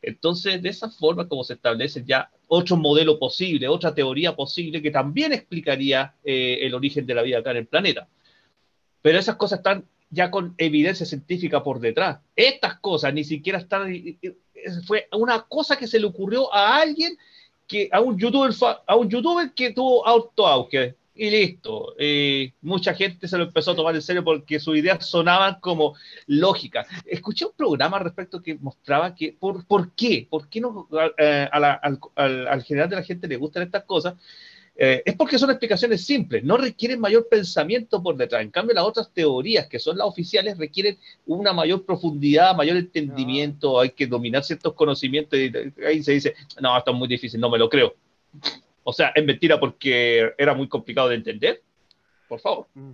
Entonces, de esa forma, como se establece ya otro modelo posible, otra teoría posible que también explicaría eh, el origen de la vida acá en el planeta. Pero esas cosas están ya con evidencia científica por detrás. Estas cosas ni siquiera están... Fue una cosa que se le ocurrió a alguien, que, a, un youtuber, a un youtuber que tuvo auto auge y listo. mucha gente se lo empezó a tomar en serio porque sus ideas sonaban como lógicas. Escuché un programa al respecto que mostraba que, ¿por, ¿por qué? ¿Por qué no, eh, al, al, general de la gente le gustan estas cosas? Eh, es porque son explicaciones simples, no requieren mayor pensamiento por detrás. En cambio, las otras teorías, que son las oficiales, requieren una mayor profundidad, mayor entendimiento, hay que dominar ciertos conocimientos. Y ahí se dice, no, esto es muy difícil, no me lo creo. O sea, es mentira porque era muy complicado de entender. Por favor. Mm.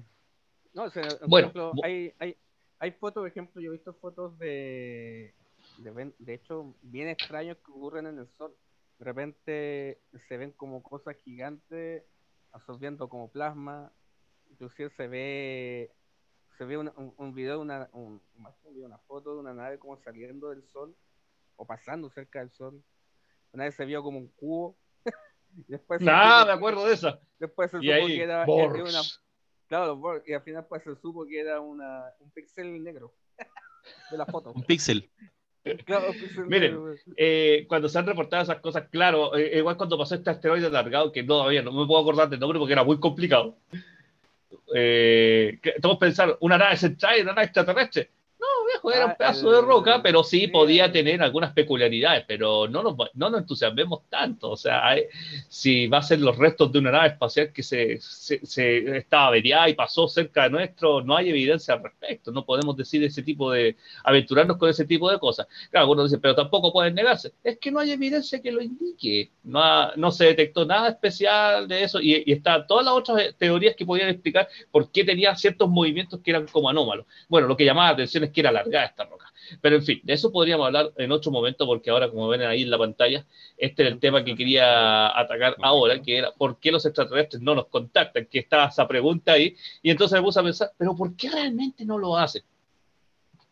No, o sea, bueno, hay, hay, hay fotos, por ejemplo, yo he visto fotos de, de, de hecho, bien extraños que ocurren en el sol de repente se ven como cosas gigantes absorbiendo como plasma, inclusive se ve se ve un, un, video, una, un, una foto de una nave como saliendo del sol o pasando cerca del sol. Una vez se vio como un cubo. después Nada, me acuerdo de eso. Después se supo que era, una. Claro, y al final pues se supo que era una, un píxel negro de la foto. Un píxel. Miren, eh, cuando se han reportado esas cosas, claro, eh, igual cuando pasó este asteroide alargado, que todavía no me puedo acordar del nombre porque era muy complicado. Eh, todos pensaron, una nave central y una nave extraterrestre era un ah, pedazo de roca, pero sí podía tener algunas peculiaridades, pero no nos, no nos entusiasmemos tanto. O sea, si va a ser los restos de una nave espacial que se, se, estaba averiada y pasó cerca de nuestro, no hay evidencia al respecto. No podemos decir ese tipo de, aventurarnos con ese tipo de cosas. Claro, algunos dicen, pero tampoco pueden negarse. Es que no hay evidencia que lo indique. No, no se detectó nada especial de eso y, y están todas las otras teorías que podían explicar por qué tenía ciertos movimientos que eran como anómalos. Bueno, lo que llamaba la atención es que era larga esta roca. Pero en fin, de eso podríamos hablar en otro momento, porque ahora, como ven ahí en la pantalla, este es el tema que quería atacar ahora, que era por qué los extraterrestres no nos contactan, que estaba esa pregunta ahí, y entonces me puse a pensar, pero ¿por qué realmente no lo hacen?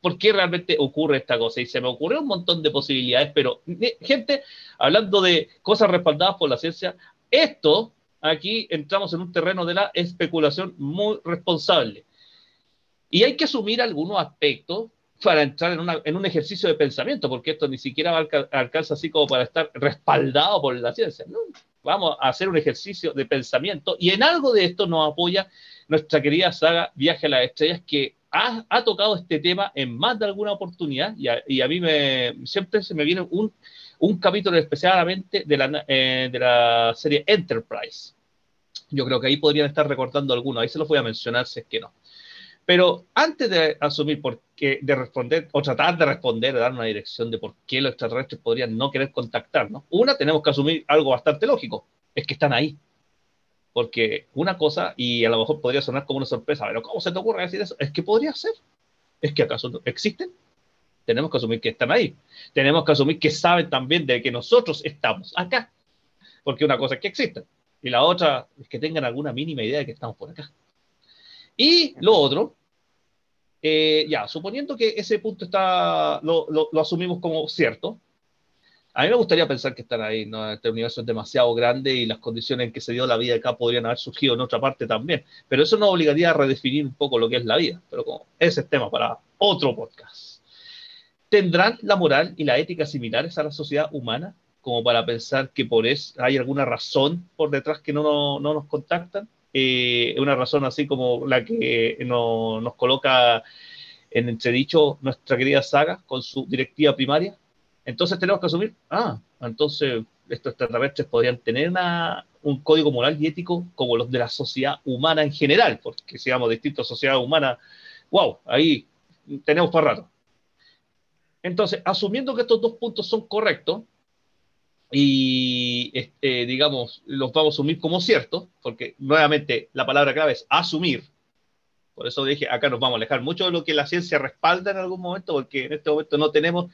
¿Por qué realmente ocurre esta cosa? Y se me ocurrió un montón de posibilidades, pero gente, hablando de cosas respaldadas por la ciencia, esto, aquí entramos en un terreno de la especulación muy responsable. Y hay que asumir algunos aspectos para entrar en, un ejercicio de pensamiento, porque esto ni siquiera alcanza así como para estar respaldado por la ciencia. Vamos a hacer un ejercicio de pensamiento y en algo de esto nos apoya nuestra querida saga Viaje a las Estrellas, que ha, tocado este tema en más de alguna oportunidad y a, mí siempre se me viene un, capítulo la, eh, de la serie Enterprise. Yo creo que ahí podrían estar recortando algunos, ahí se los voy a mencionar si es que no. Pero antes de asumir por qué, de responder, o tratar de responder, de dar una dirección de por qué los extraterrestres podrían no querer contactarnos, una, tenemos que asumir algo bastante lógico, es que están ahí. Porque una cosa, y a lo mejor podría sonar como una sorpresa, pero ¿cómo se te ocurre decir eso? Es que podría ser. ¿Es que acaso existen? Tenemos que asumir que están ahí. Tenemos que asumir que saben también de que nosotros estamos acá. Porque una cosa es que existen, y la otra es que tengan alguna mínima idea de que estamos por acá. Y lo otro, eh, ya, suponiendo que ese punto está, lo, asumimos como cierto, A mí me gustaría pensar que están ahí, ¿no? Este universo es demasiado grande y las condiciones en que se dio la vida acá podrían haber surgido en otra parte también. Pero eso nos obligaría a redefinir un poco lo que es la vida. Pero como ese es tema para otro podcast. ¿Tendrán la moral y la ética similares a la sociedad humana? Como para pensar que por eso hay alguna razón por detrás que no, no nos contactan. Eh, una razón así como la que nos coloca en entredicho nuestra querida saga con su directiva primaria. Entonces tenemos que asumir, ah, entonces estos extraterrestres podrían tener un código moral y ético como los de la sociedad humana en general, porque si vamos distintos sociedades humanas, wow, ahí tenemos para rato. Entonces, asumiendo que estos dos puntos son correctos, y este, digamos, los vamos a asumir como ciertos, porque nuevamente la palabra clave es asumir, por eso dije, acá nos vamos a alejar mucho de lo que la ciencia respalda en algún momento, porque en este momento no tenemos,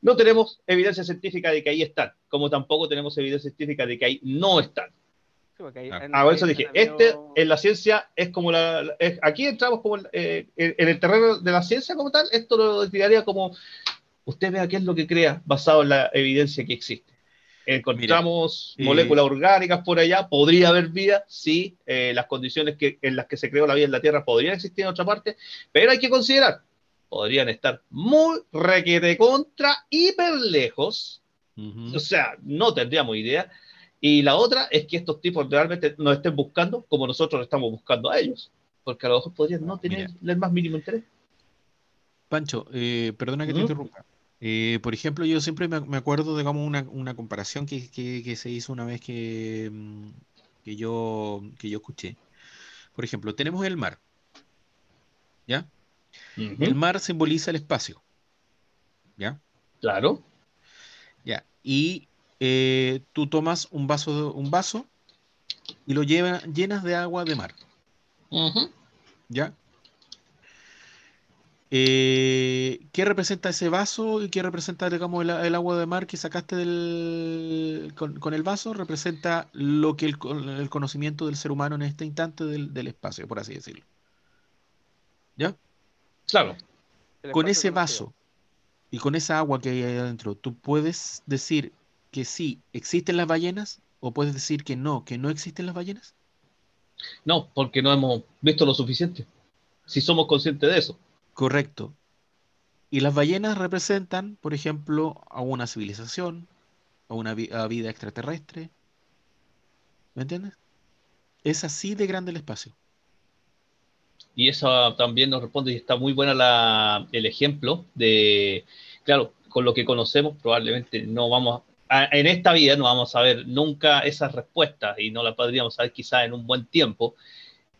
no tenemos evidencia científica de que ahí están, como tampoco tenemos evidencia científica de que ahí no están. ah, por eso dije, este en la ciencia es como la, aquí entramos como eh, en el terreno de la ciencia como tal, esto lo tiraría como, usted vea qué es lo que crea basado en la evidencia que existe encontramos moléculas orgánicas por allá, podría haber vida, sí, eh, las condiciones que, en las que se creó la vida en la Tierra podrían existir en otra parte, pero hay que considerar, podrían estar muy requete contra, hiper lejos, o sea, no tendríamos idea, y la otra es que estos tipos realmente nos estén buscando como nosotros estamos buscando a ellos, porque a lo mejor podrían no tener el más mínimo interés. Pancho, eh, perdona que te interrumpa. Eh, por ejemplo, yo siempre me, acuerdo, digamos, una, una comparación que, se hizo una vez que, mm, que, yo, que yo escuché. Por ejemplo, tenemos el mar. ¿Ya? El mar simboliza el espacio. ¿Ya? Claro. Ya. Y eh, tú tomas un vaso, un vaso y lo llenas de agua de mar. ¿Ya? Eh, ¿Qué representa ese vaso y qué representa, digamos, el, agua de mar que sacaste del, con, el vaso? Representa lo que el, el, conocimiento del ser humano en este instante del, espacio, por así decirlo. ¿Ya? Claro. Con ese vaso y con esa agua que hay ahí adentro, ¿tú puedes decir que sí, existen las ballenas? ¿O puedes decir que no, que no existen las ballenas? No, porque no hemos visto lo suficiente. Si somos conscientes de eso. Correcto. Y las ballenas representan, por ejemplo, a una civilización, a una vida extraterrestre. ¿Me entiendes? Es así de grande el espacio. Y eso también nos responde y está muy buena el ejemplo de, claro, con lo que conocemos probablemente no vamos, a, en esta vida no vamos a ver nunca esas respuestas y no las podríamos saber quizá en un buen tiempo,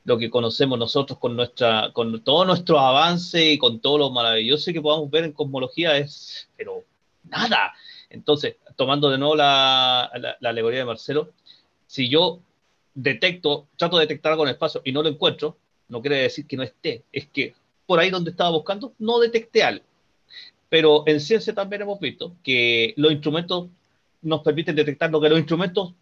lo que conocemos nosotros con, nuestra, con todo nuestro avance y con todo lo maravilloso que podamos ver en cosmología es, pero nada. Entonces, tomando de nuevo la, la, alegoría de Marcelo, si yo detecto, trato de detectar algo en el espacio y no lo encuentro, no quiere decir que no esté, es que por ahí donde estaba buscando no detecté algo. Pero en ciencia también hemos visto que los instrumentos nos permiten detectar lo que los instrumentos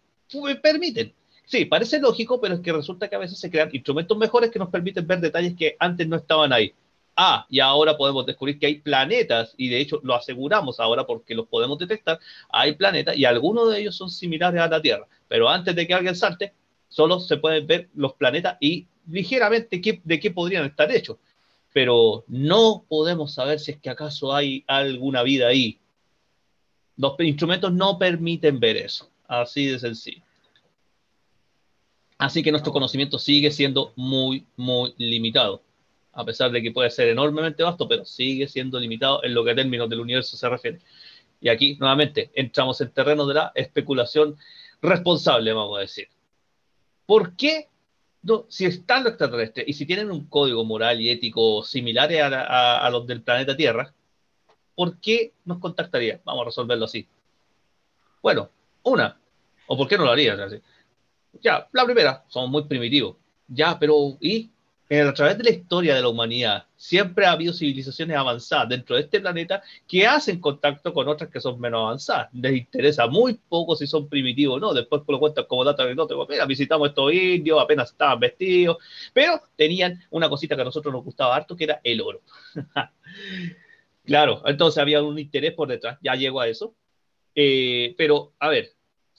permiten. Sí, parece lógico, pero es que resulta que a veces se crean instrumentos mejores que nos permiten ver detalles que antes no estaban ahí. Ah, y ahora podemos descubrir que hay planetas, y de hecho lo aseguramos ahora porque los podemos detectar, hay planetas y algunos de ellos son similares a la Tierra. Pero antes de que alguien salte, solo se pueden ver los planetas y ligeramente de qué podrían estar hechos. Pero no podemos saber si es que acaso hay alguna vida ahí. Los instrumentos no permiten ver eso. Así de sencillo. Así que nuestro conocimiento sigue siendo muy, muy limitado. A pesar de que puede ser enormemente vasto, pero sigue siendo limitado en lo que a términos del universo se refiere. Y aquí, nuevamente, entramos en terreno de la especulación responsable, vamos a decir. ¿Por qué, no, si están los extraterrestres y si tienen un código moral y ético similar a, los del planeta Tierra, ¿por qué nos contactaría? Vamos a resolverlo así. Bueno, una, o por qué no lo harían. Ya, la primera, somos muy primitivos. Ya, pero ¿y? a través de la historia de la humanidad, siempre ha habido civilizaciones avanzadas dentro de este planeta que hacen contacto con otras que son menos avanzadas. Les interesa muy poco si son primitivos o no. Después lo cuentan como dato anecdótico. Mira, visitamos estos indios, apenas estaban vestidos, pero tenían una cosita que a nosotros nos gustaba harto, que era el oro. claro, entonces había un interés por detrás. Ya llego a eso. Eh, pero, a ver,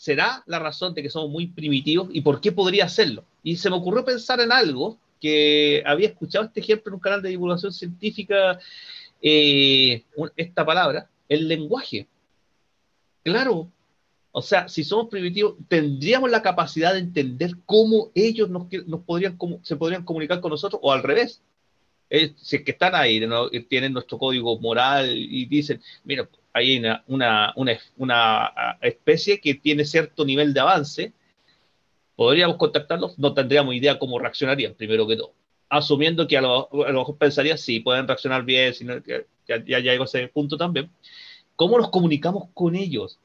¿será la razón de que somos muy primitivos y por qué podría serlo? Y se me ocurrió pensar en algo que había escuchado este ejemplo en un canal de divulgación científica, eh, esta palabra, el lenguaje. Claro, o sea, si somos primitivos, tendríamos la capacidad de entender cómo ellos nos, podrían, se podrían comunicar con nosotros o al revés. si es que están ahí, tienen nuestro código moral y dicen, mira, hay una, una, una, ah, especie que tiene cierto nivel de avance, podríamos contactarlos, no tendríamos idea cómo reaccionarían, primero que todo. Asumiendo que a lo, mejor pensaría, sí, pueden reaccionar bien, sino ya, ya, ya a ese punto también. ¿Cómo nos comunicamos con ellos?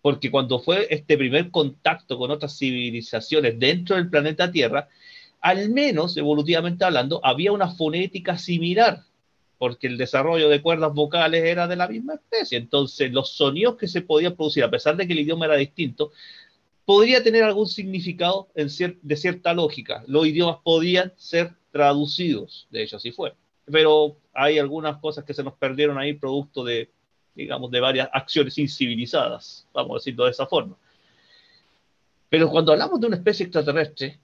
Porque cuando fue este primer contacto con otras civilizaciones dentro del planeta Tierra, al menos evolutivamente hablando, había una fonética similar porque el desarrollo de cuerdas vocales era de la misma especie. Entonces, los sonidos que se podían producir, a pesar de que el idioma era distinto, podría tener algún significado de cierta lógica. Los idiomas podían ser traducidos, de hecho así fue. Pero hay algunas cosas que se nos perdieron ahí producto de, digamos, de varias acciones incivilizadas, vamos a decirlo de esa forma. Pero cuando hablamos de una especie extraterrestre,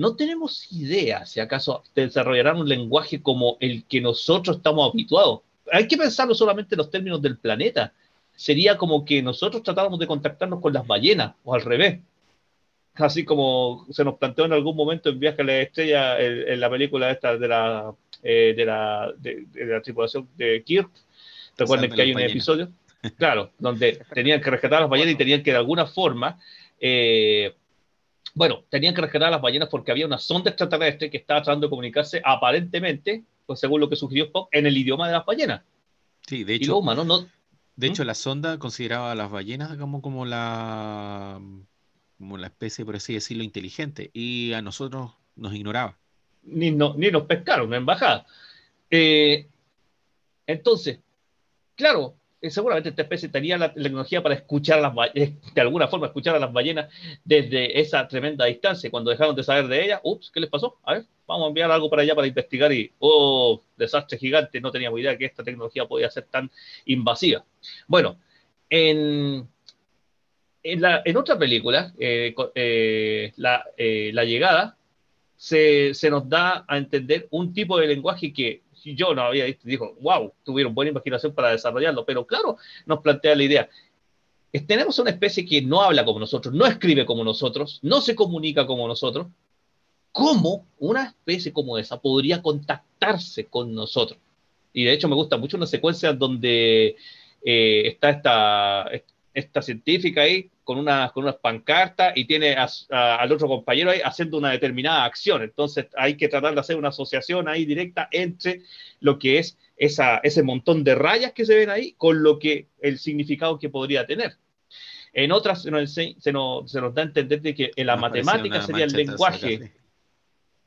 no tenemos idea si acaso desarrollarán un lenguaje como el que nosotros estamos habituados. Hay que pensarlo solamente en los términos del planeta. Sería como que nosotros tratáramos de contactarnos con las ballenas, o al revés. Así como se nos planteó en algún momento en Viaje a la Estrella, en, la película esta de la, eh, de, la, de, la tripulación de Kirk. Recuerden que hay un episodio, claro, donde tenían que rescatar a las ballenas y tenían que de alguna forma eh, bueno, tenían que rescatar a las ballenas porque había una sonda extraterrestre que estaba tratando de comunicarse aparentemente, pues según lo que sugirió Spock, en el idioma de las ballenas. Sí, de hecho. no. De ¿Mm? hecho, la sonda consideraba a las ballenas como, como la como la especie, por así decirlo, inteligente, y a nosotros nos ignoraba. Ni, no, ni nos pescaron en embajada. Eh, entonces, claro, seguramente esta especie tenía la tecnología para escuchar a las de alguna forma escuchar a las ballenas desde esa tremenda distancia. Cuando dejaron de saber de ellas, ups, ¿qué les pasó? A ver, vamos a enviar algo para allá para investigar y, oh, desastre gigante, no teníamos idea que esta tecnología podía ser tan invasiva. Bueno, en, en, la, en otra película, eh, eh, la, la, llegada, se, se nos da a entender un tipo de lenguaje que yo no había visto, dijo, wow, tuvieron buena imaginación para desarrollarlo, pero claro, nos plantea la idea. Tenemos una especie que no habla como nosotros, no escribe como nosotros, no se comunica como nosotros. ¿Cómo una especie como esa podría contactarse con nosotros? Y de hecho me gusta mucho una secuencia donde eh, está esta, esta científica ahí con unas con unas pancartas y tiene al otro compañero ahí haciendo una determinada acción. Entonces hay que tratar de hacer una asociación ahí directa entre lo que es esa, ese montón de rayas que se ven ahí con lo que el significado que podría tener. En otras se nos, se nos, se nos da a entender de que en la matemática sería el lenguaje.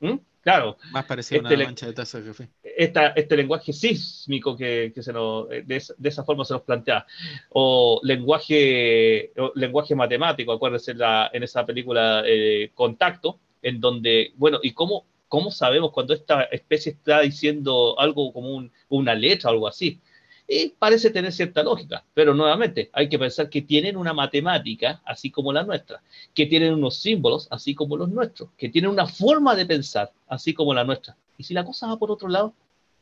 ¿Mm? Claro. Más parecido a este una mancha de taza de café. este lenguaje sísmico que, se nos, de, de, esa forma se nos plantea. O lenguaje, lenguaje matemático, acuérdense en, la, en esa película eh, Contacto, en donde, bueno, ¿y cómo, cómo sabemos cuando esta especie está diciendo algo como una letra o algo así? Y parece tener cierta lógica, pero nuevamente hay que pensar que tienen una matemática así como la nuestra, que tienen unos símbolos así como los nuestros, que tienen una forma de pensar así como la nuestra. Y si la cosa va por otro lado,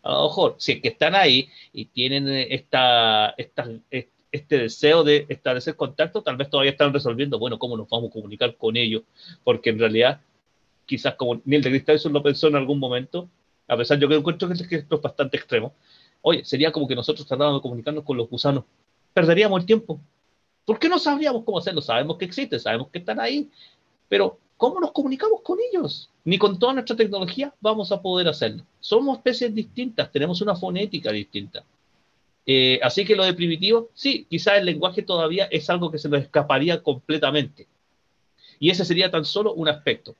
a lo mejor, si es que están ahí y tienen esta, esta, este deseo de establecer contacto, tal vez todavía están resolviendo, bueno, cómo nos vamos a comunicar con ellos, porque en realidad, quizás como Neil de eso lo pensó en algún momento, a pesar yo que encuentro que esto es bastante extremo, Oye, sería como que nosotros tratáramos de comunicarnos con los gusanos. Perderíamos el tiempo. ¿Por qué no sabríamos cómo hacerlo? Sabemos que existe, sabemos que están ahí, pero ¿cómo nos comunicamos con ellos? Ni con toda nuestra tecnología vamos a poder hacerlo. Somos especies distintas, tenemos una fonética distinta. Eh, así que lo de primitivo, sí, quizás el lenguaje todavía es algo que se nos escaparía completamente. Y ese sería tan solo un aspecto.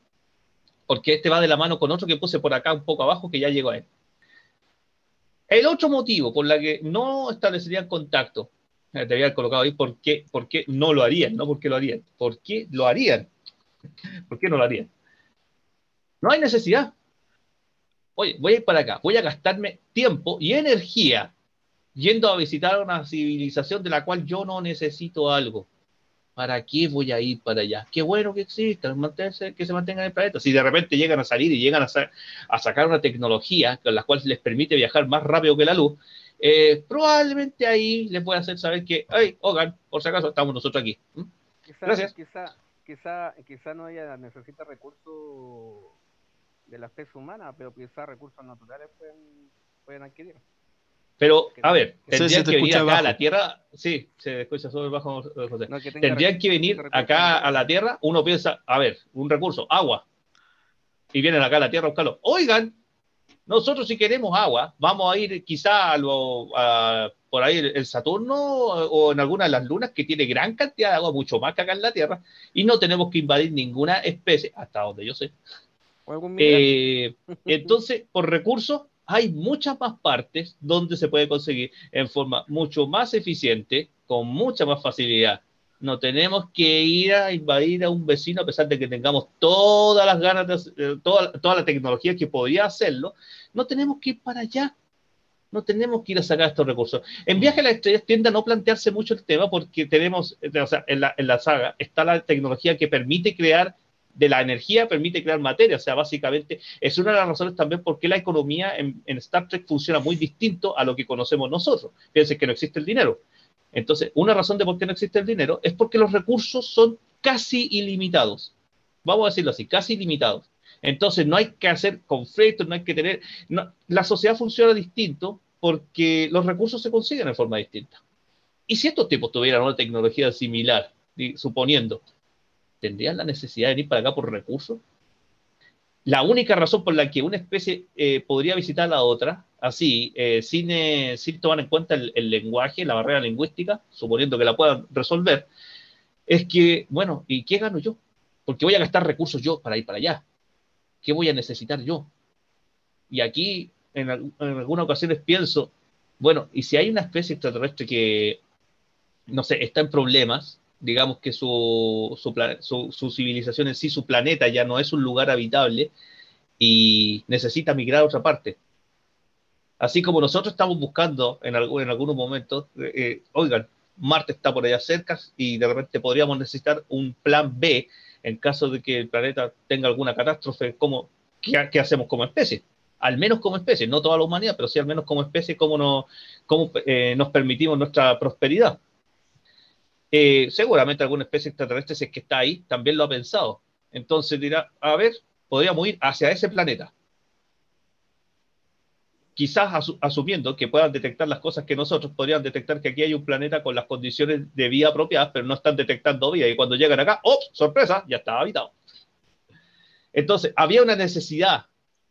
Porque este va de la mano con otro que puse por acá un poco abajo que ya llegó a él. El otro motivo por la que no establecerían contacto, eh, te había colocado ahí, ¿por qué, ¿por qué no lo harían? No, ¿por qué lo harían? ¿Por qué lo harían? ¿Por qué no lo harían? No hay necesidad. Oye, voy a ir para acá, voy a gastarme tiempo y energía yendo a visitar una civilización de la cual yo no necesito algo. ¿Para qué voy a ir para allá? Qué bueno que exista, que se mantenga en el planeta. Si de repente llegan a salir y llegan a, sacar una tecnología con la cual les permite viajar más rápido que la luz, eh, probablemente ahí les pueda hacer saber que, hey, Hogan, por si acaso estamos nosotros aquí. ¿Mm? Gracias. Quizá, quizá, quizá no haya, necesita recursos de la especie humana, pero quizá recursos naturales pueden, pueden adquirir. Pero, a ver, tendrían que venir acá a la Tierra. Sí, se escucha sobre bajo, José. tendrían que venir acá a la Tierra. Uno piensa, a ver, un recurso, agua. Y vienen acá a la Tierra a buscarlo. Oigan, nosotros si queremos agua, vamos a ir quizá a, por ahí el Saturno o en alguna de las lunas que tiene gran cantidad de agua, mucho más que acá en la Tierra, y no tenemos que invadir ninguna especie, hasta donde yo sé. Eh, entonces, por recursos, hay muchas más partes donde se puede conseguir en forma mucho más eficiente, con mucha más facilidad. No tenemos que ir a invadir a un vecino a pesar de que tengamos todas las ganas, de, eh, toda, toda la tecnología que podría hacerlo. No tenemos que ir para allá. No tenemos que ir a sacar estos recursos. En Viaje a las Estrellas tiende a no plantearse mucho el tema porque tenemos, o sea, en la, en la saga está la tecnología que permite crear de la energía permite crear materia. O sea, básicamente es una de las razones también por qué la economía en, Star Trek funciona muy distinto a lo que conocemos nosotros. Piensen que no existe el dinero. Entonces, una razón de por qué no existe el dinero es porque los recursos son casi ilimitados. Vamos a decirlo así, casi ilimitados. Entonces, no hay que hacer conflictos, no hay que tener... la sociedad funciona distinto porque los recursos se consiguen de forma distinta. Y si estos tipos tuvieran una tecnología similar, suponiendo ¿tendrían la necesidad de venir para acá por recursos? La única razón por la que una especie eh, podría visitar a la otra, así, eh, sin, eh, sin, tomar en cuenta el, lenguaje, la barrera lingüística, suponiendo que la puedan resolver, es que, bueno, ¿y qué gano yo? Porque voy a gastar recursos yo para ir para allá. ¿Qué voy a necesitar yo? Y aquí, en, en algunas ocasiones pienso, bueno, ¿y si hay una especie extraterrestre que, no sé, está en problemas, digamos que su, su, civilización en sí, su planeta ya no es un lugar habitable y necesita migrar a otra parte. Así como nosotros estamos buscando en, en algunos momentos, eh, eh, oigan, Marte está por allá cerca y de repente podríamos necesitar un plan B en caso de que el planeta tenga alguna catástrofe, como, ¿qué, hacemos como especie? Al menos como especie, no toda la humanidad, pero sí al menos como especie, cómo, no, cómo eh, nos permitimos nuestra prosperidad. Eh, seguramente alguna especie extraterrestre, si es que está ahí, también lo ha pensado. Entonces dirá, a ver, podríamos ir hacia ese planeta. Quizás asumiendo que puedan detectar las cosas que nosotros podrían detectar que aquí hay un planeta con las condiciones de vida apropiadas, pero no están detectando vida. Y cuando llegan acá, ¡oh! Sorpresa, ya está habitado. Entonces, había una necesidad,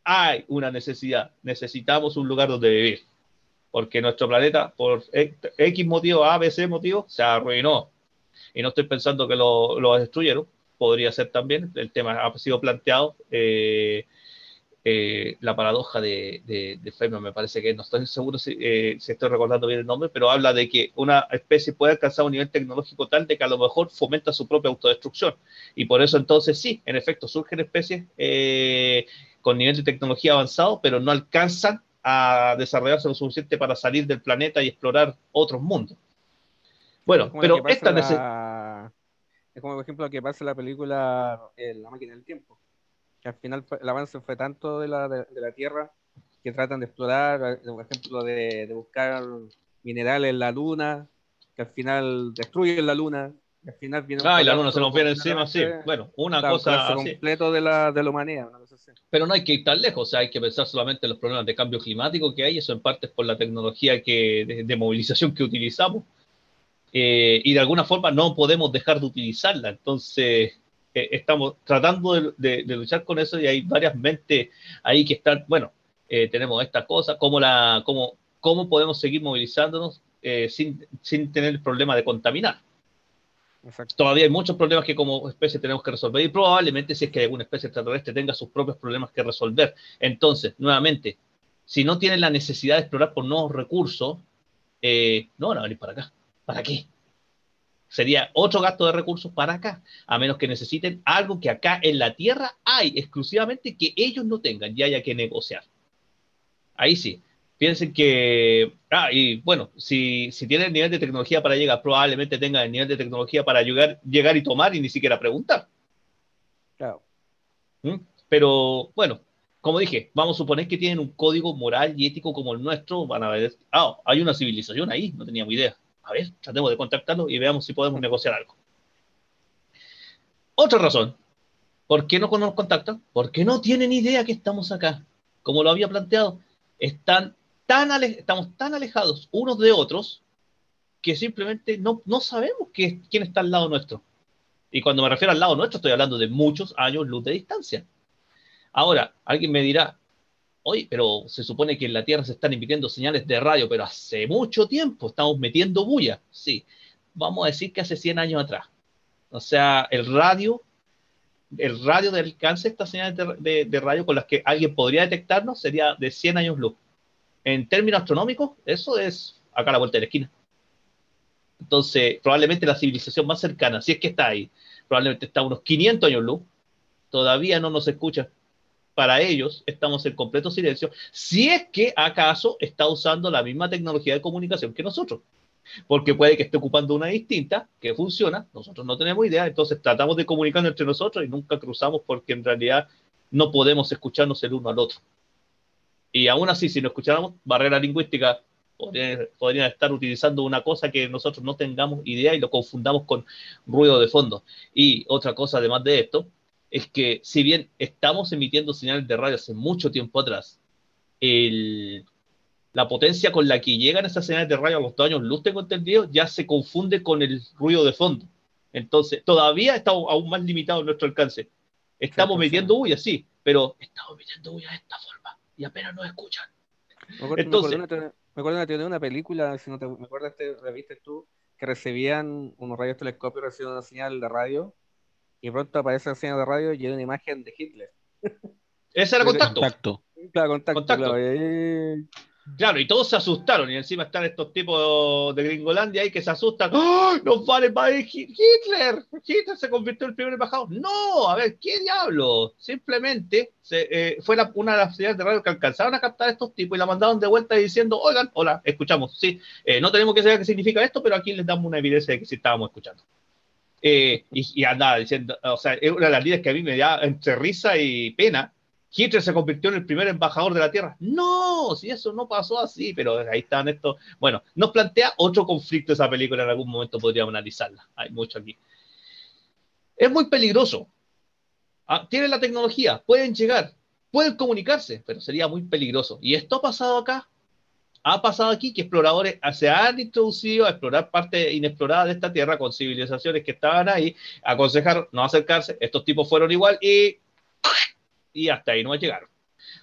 hay una necesidad, necesitamos un lugar donde vivir porque nuestro planeta, por X motivo, A, B, C motivo, se arruinó. Y no estoy pensando que lo, destruyeron, podría ser también, el tema ha sido planteado, eh, eh, la paradoja de, de, me parece que no estoy seguro si, eh, si, estoy recordando bien el nombre, pero habla de que una especie puede alcanzar un nivel tecnológico tal de que a lo mejor fomenta su propia autodestrucción. Y por eso entonces sí, en efecto, surgen especies con nivel de tecnología avanzado, pero no alcanzan a desarrollarse lo suficiente para salir del planeta y explorar otros mundos. Bueno, pero esta la... Es como, por ejemplo, lo que pasa en la película La máquina del tiempo. Que al final el avance fue tanto de la, de, la Tierra que tratan de explorar, por ejemplo, de, de buscar minerales en la Luna, que al final destruyen la Luna, al final viene ah, y la luna se nos viene encima, sí. Bueno, una cosa. completo de la, de la humanidad. Pero no hay que ir tan lejos, o sea, hay que pensar solamente en los problemas de cambio climático que hay, eso en parte es por la tecnología que, de, movilización que utilizamos. Eh, y de alguna forma no podemos dejar de utilizarla. Entonces, eh, estamos tratando de, luchar con eso y hay varias mentes ahí que están, bueno, eh, tenemos estas cosas, cómo, la, cómo, cómo podemos seguir movilizándonos sin, sin tener el problema de contaminar. Todavía hay muchos problemas que como especie tenemos que resolver y probablemente si es que alguna especie extraterrestre tenga sus propios problemas que resolver. Entonces, nuevamente, si no tienen la necesidad de explorar por nuevos recursos, eh, no van a venir para acá. ¿Para qué? Sería otro gasto de recursos para acá, a menos que necesiten algo que acá en la Tierra hay exclusivamente que ellos no tengan y haya que negociar. Ahí sí. piensen que, ah, y bueno, si, si tienen el nivel de tecnología para llegar, probablemente tengan el nivel de tecnología para llegar, llegar y tomar y ni siquiera preguntar. Claro. ¿Mm? Pero bueno, como dije, vamos a suponer que tienen un código moral y ético como el nuestro, van a ver, ah, hay una civilización ahí, no teníamos idea. A ver, tratemos de contactarlo y veamos si podemos negociar algo. Otra razón, ¿por qué no nos contactan? Porque no tienen idea que estamos acá. Como lo había planteado, estamos tan alejados unos de otros que simplemente no sabemos quién está al lado nuestro. Y cuando me refiero al lado nuestro, estoy hablando de muchos años luz de distancia. Ahora, alguien me dirá, oye, pero se supone que en la Tierra se están emitiendo señales de radio, pero hace mucho tiempo estamos metiendo bulla. Sí, vamos a decir que hace 100 años atrás. O sea, el radio, el radio de alcance de estas señales de, radio con las que alguien podría detectarnos sería de 100 años luz. En términos astronómicos, eso es acá a la vuelta de la esquina. Entonces, probablemente la civilización más cercana, si es que está ahí, probablemente está a unos 500 años luz, todavía no nos escucha. Para ellos estamos en completo silencio, si es que acaso está usando la misma tecnología de comunicación que nosotros porque puede que esté ocupando una distinta que funciona, nosotros no tenemos idea, entonces tratamos de comunicarnos entre nosotros y nunca cruzamos porque en realidad no podemos escucharnos el uno al otro. Y aún así, si no escucháramos, barrera lingüística podrían, estar utilizando una cosa que nosotros no tengamos idea y lo confundamos con ruido de fondo. Y otra cosa, además de esto, es que si bien estamos emitiendo señales de radio hace mucho tiempo atrás, el, la potencia con la que llegan esas señales de radio a los dos años luz, tengo entendido, ya se confunde con el ruido de fondo. Entonces, todavía está aún más limitado nuestro alcance. Estamos metiendo bulla, sí, pero estamos metiendo bulla de esta forma y apenas nos escuchan. Me acuerdo, Entonces, me acuerdo, de una película, si no te me acuerdo, este, reviste tú, que recibían unos rayos telescopios, recibían una señal de radio y pronto aparece la señal de radio y hay una imagen de Hitler. Ese era contacto. contacto. Claro, contacto. contacto. Claro, y todos se asustaron, y encima están estos tipos de Gringolandia ahí que se asustan. ¡Oh, ¡Nos van a invadir Hitler! Hitler se convirtió en el primer embajador. No, a ver, ¿qué diablo? Simplemente se, eh, fue una de las señales de radio que alcanzaron a captar a estos tipos y la mandaron de vuelta diciendo, oigan, hola, escuchamos, sí, eh, no tenemos que saber qué significa esto, pero aquí les damos una evidencia de que sí estábamos escuchando. Eh, y, y andaba diciendo, o sea, es una de las líneas que a mí me da entre risa y pena, Hitler se convirtió en el primer embajador de la Tierra. No, si eso no pasó así, pero ahí están estos. Bueno, nos plantea otro conflicto esa película, en algún momento podríamos analizarla. Hay mucho aquí. Es muy peligroso. Ah, tienen la tecnología, pueden llegar, pueden comunicarse, pero sería muy peligroso. Y esto ha pasado acá. Ha pasado aquí que exploradores se han introducido a explorar parte inexplorada de esta tierra con civilizaciones que estaban ahí, aconsejar no acercarse. Estos tipos fueron igual y y hasta ahí no llegaron.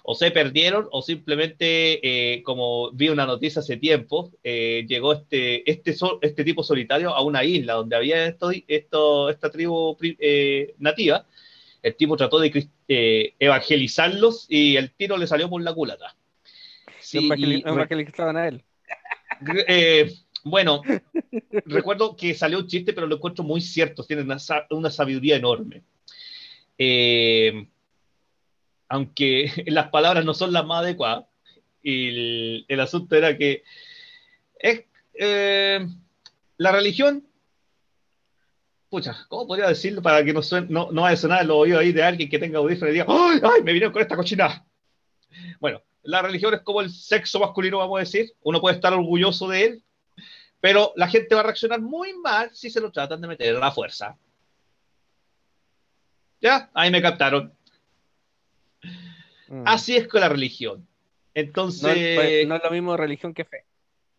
O se perdieron o simplemente, eh, como vi una noticia hace tiempo, eh, llegó este, este, este tipo solitario a una isla donde había esto, esto, esta tribu eh, nativa. El tipo trató de evangelizarlos y el tiro le salió por la culata. Sí, evangelizaban a él. bueno, recuerdo que salió un chiste, pero lo encuentro muy cierto. Tiene una, una sabiduría enorme. Eh, aunque las palabras no son las más adecuadas, el, el asunto era que es, eh, la religión, pucha, ¿cómo podría decirlo para que no, no, no vaya a sonar el oído ahí de alguien que tenga audífono y diga, ¡ay, ay, me vinieron con esta cochina! Bueno, la religión es como el sexo masculino, vamos a decir, uno puede estar orgulloso de él, pero la gente va a reaccionar muy mal si se lo tratan de meter a la fuerza. Ya, ahí me captaron. Mm. Así es con la religión. Entonces. Pues, no, es lo mismo religión que fe.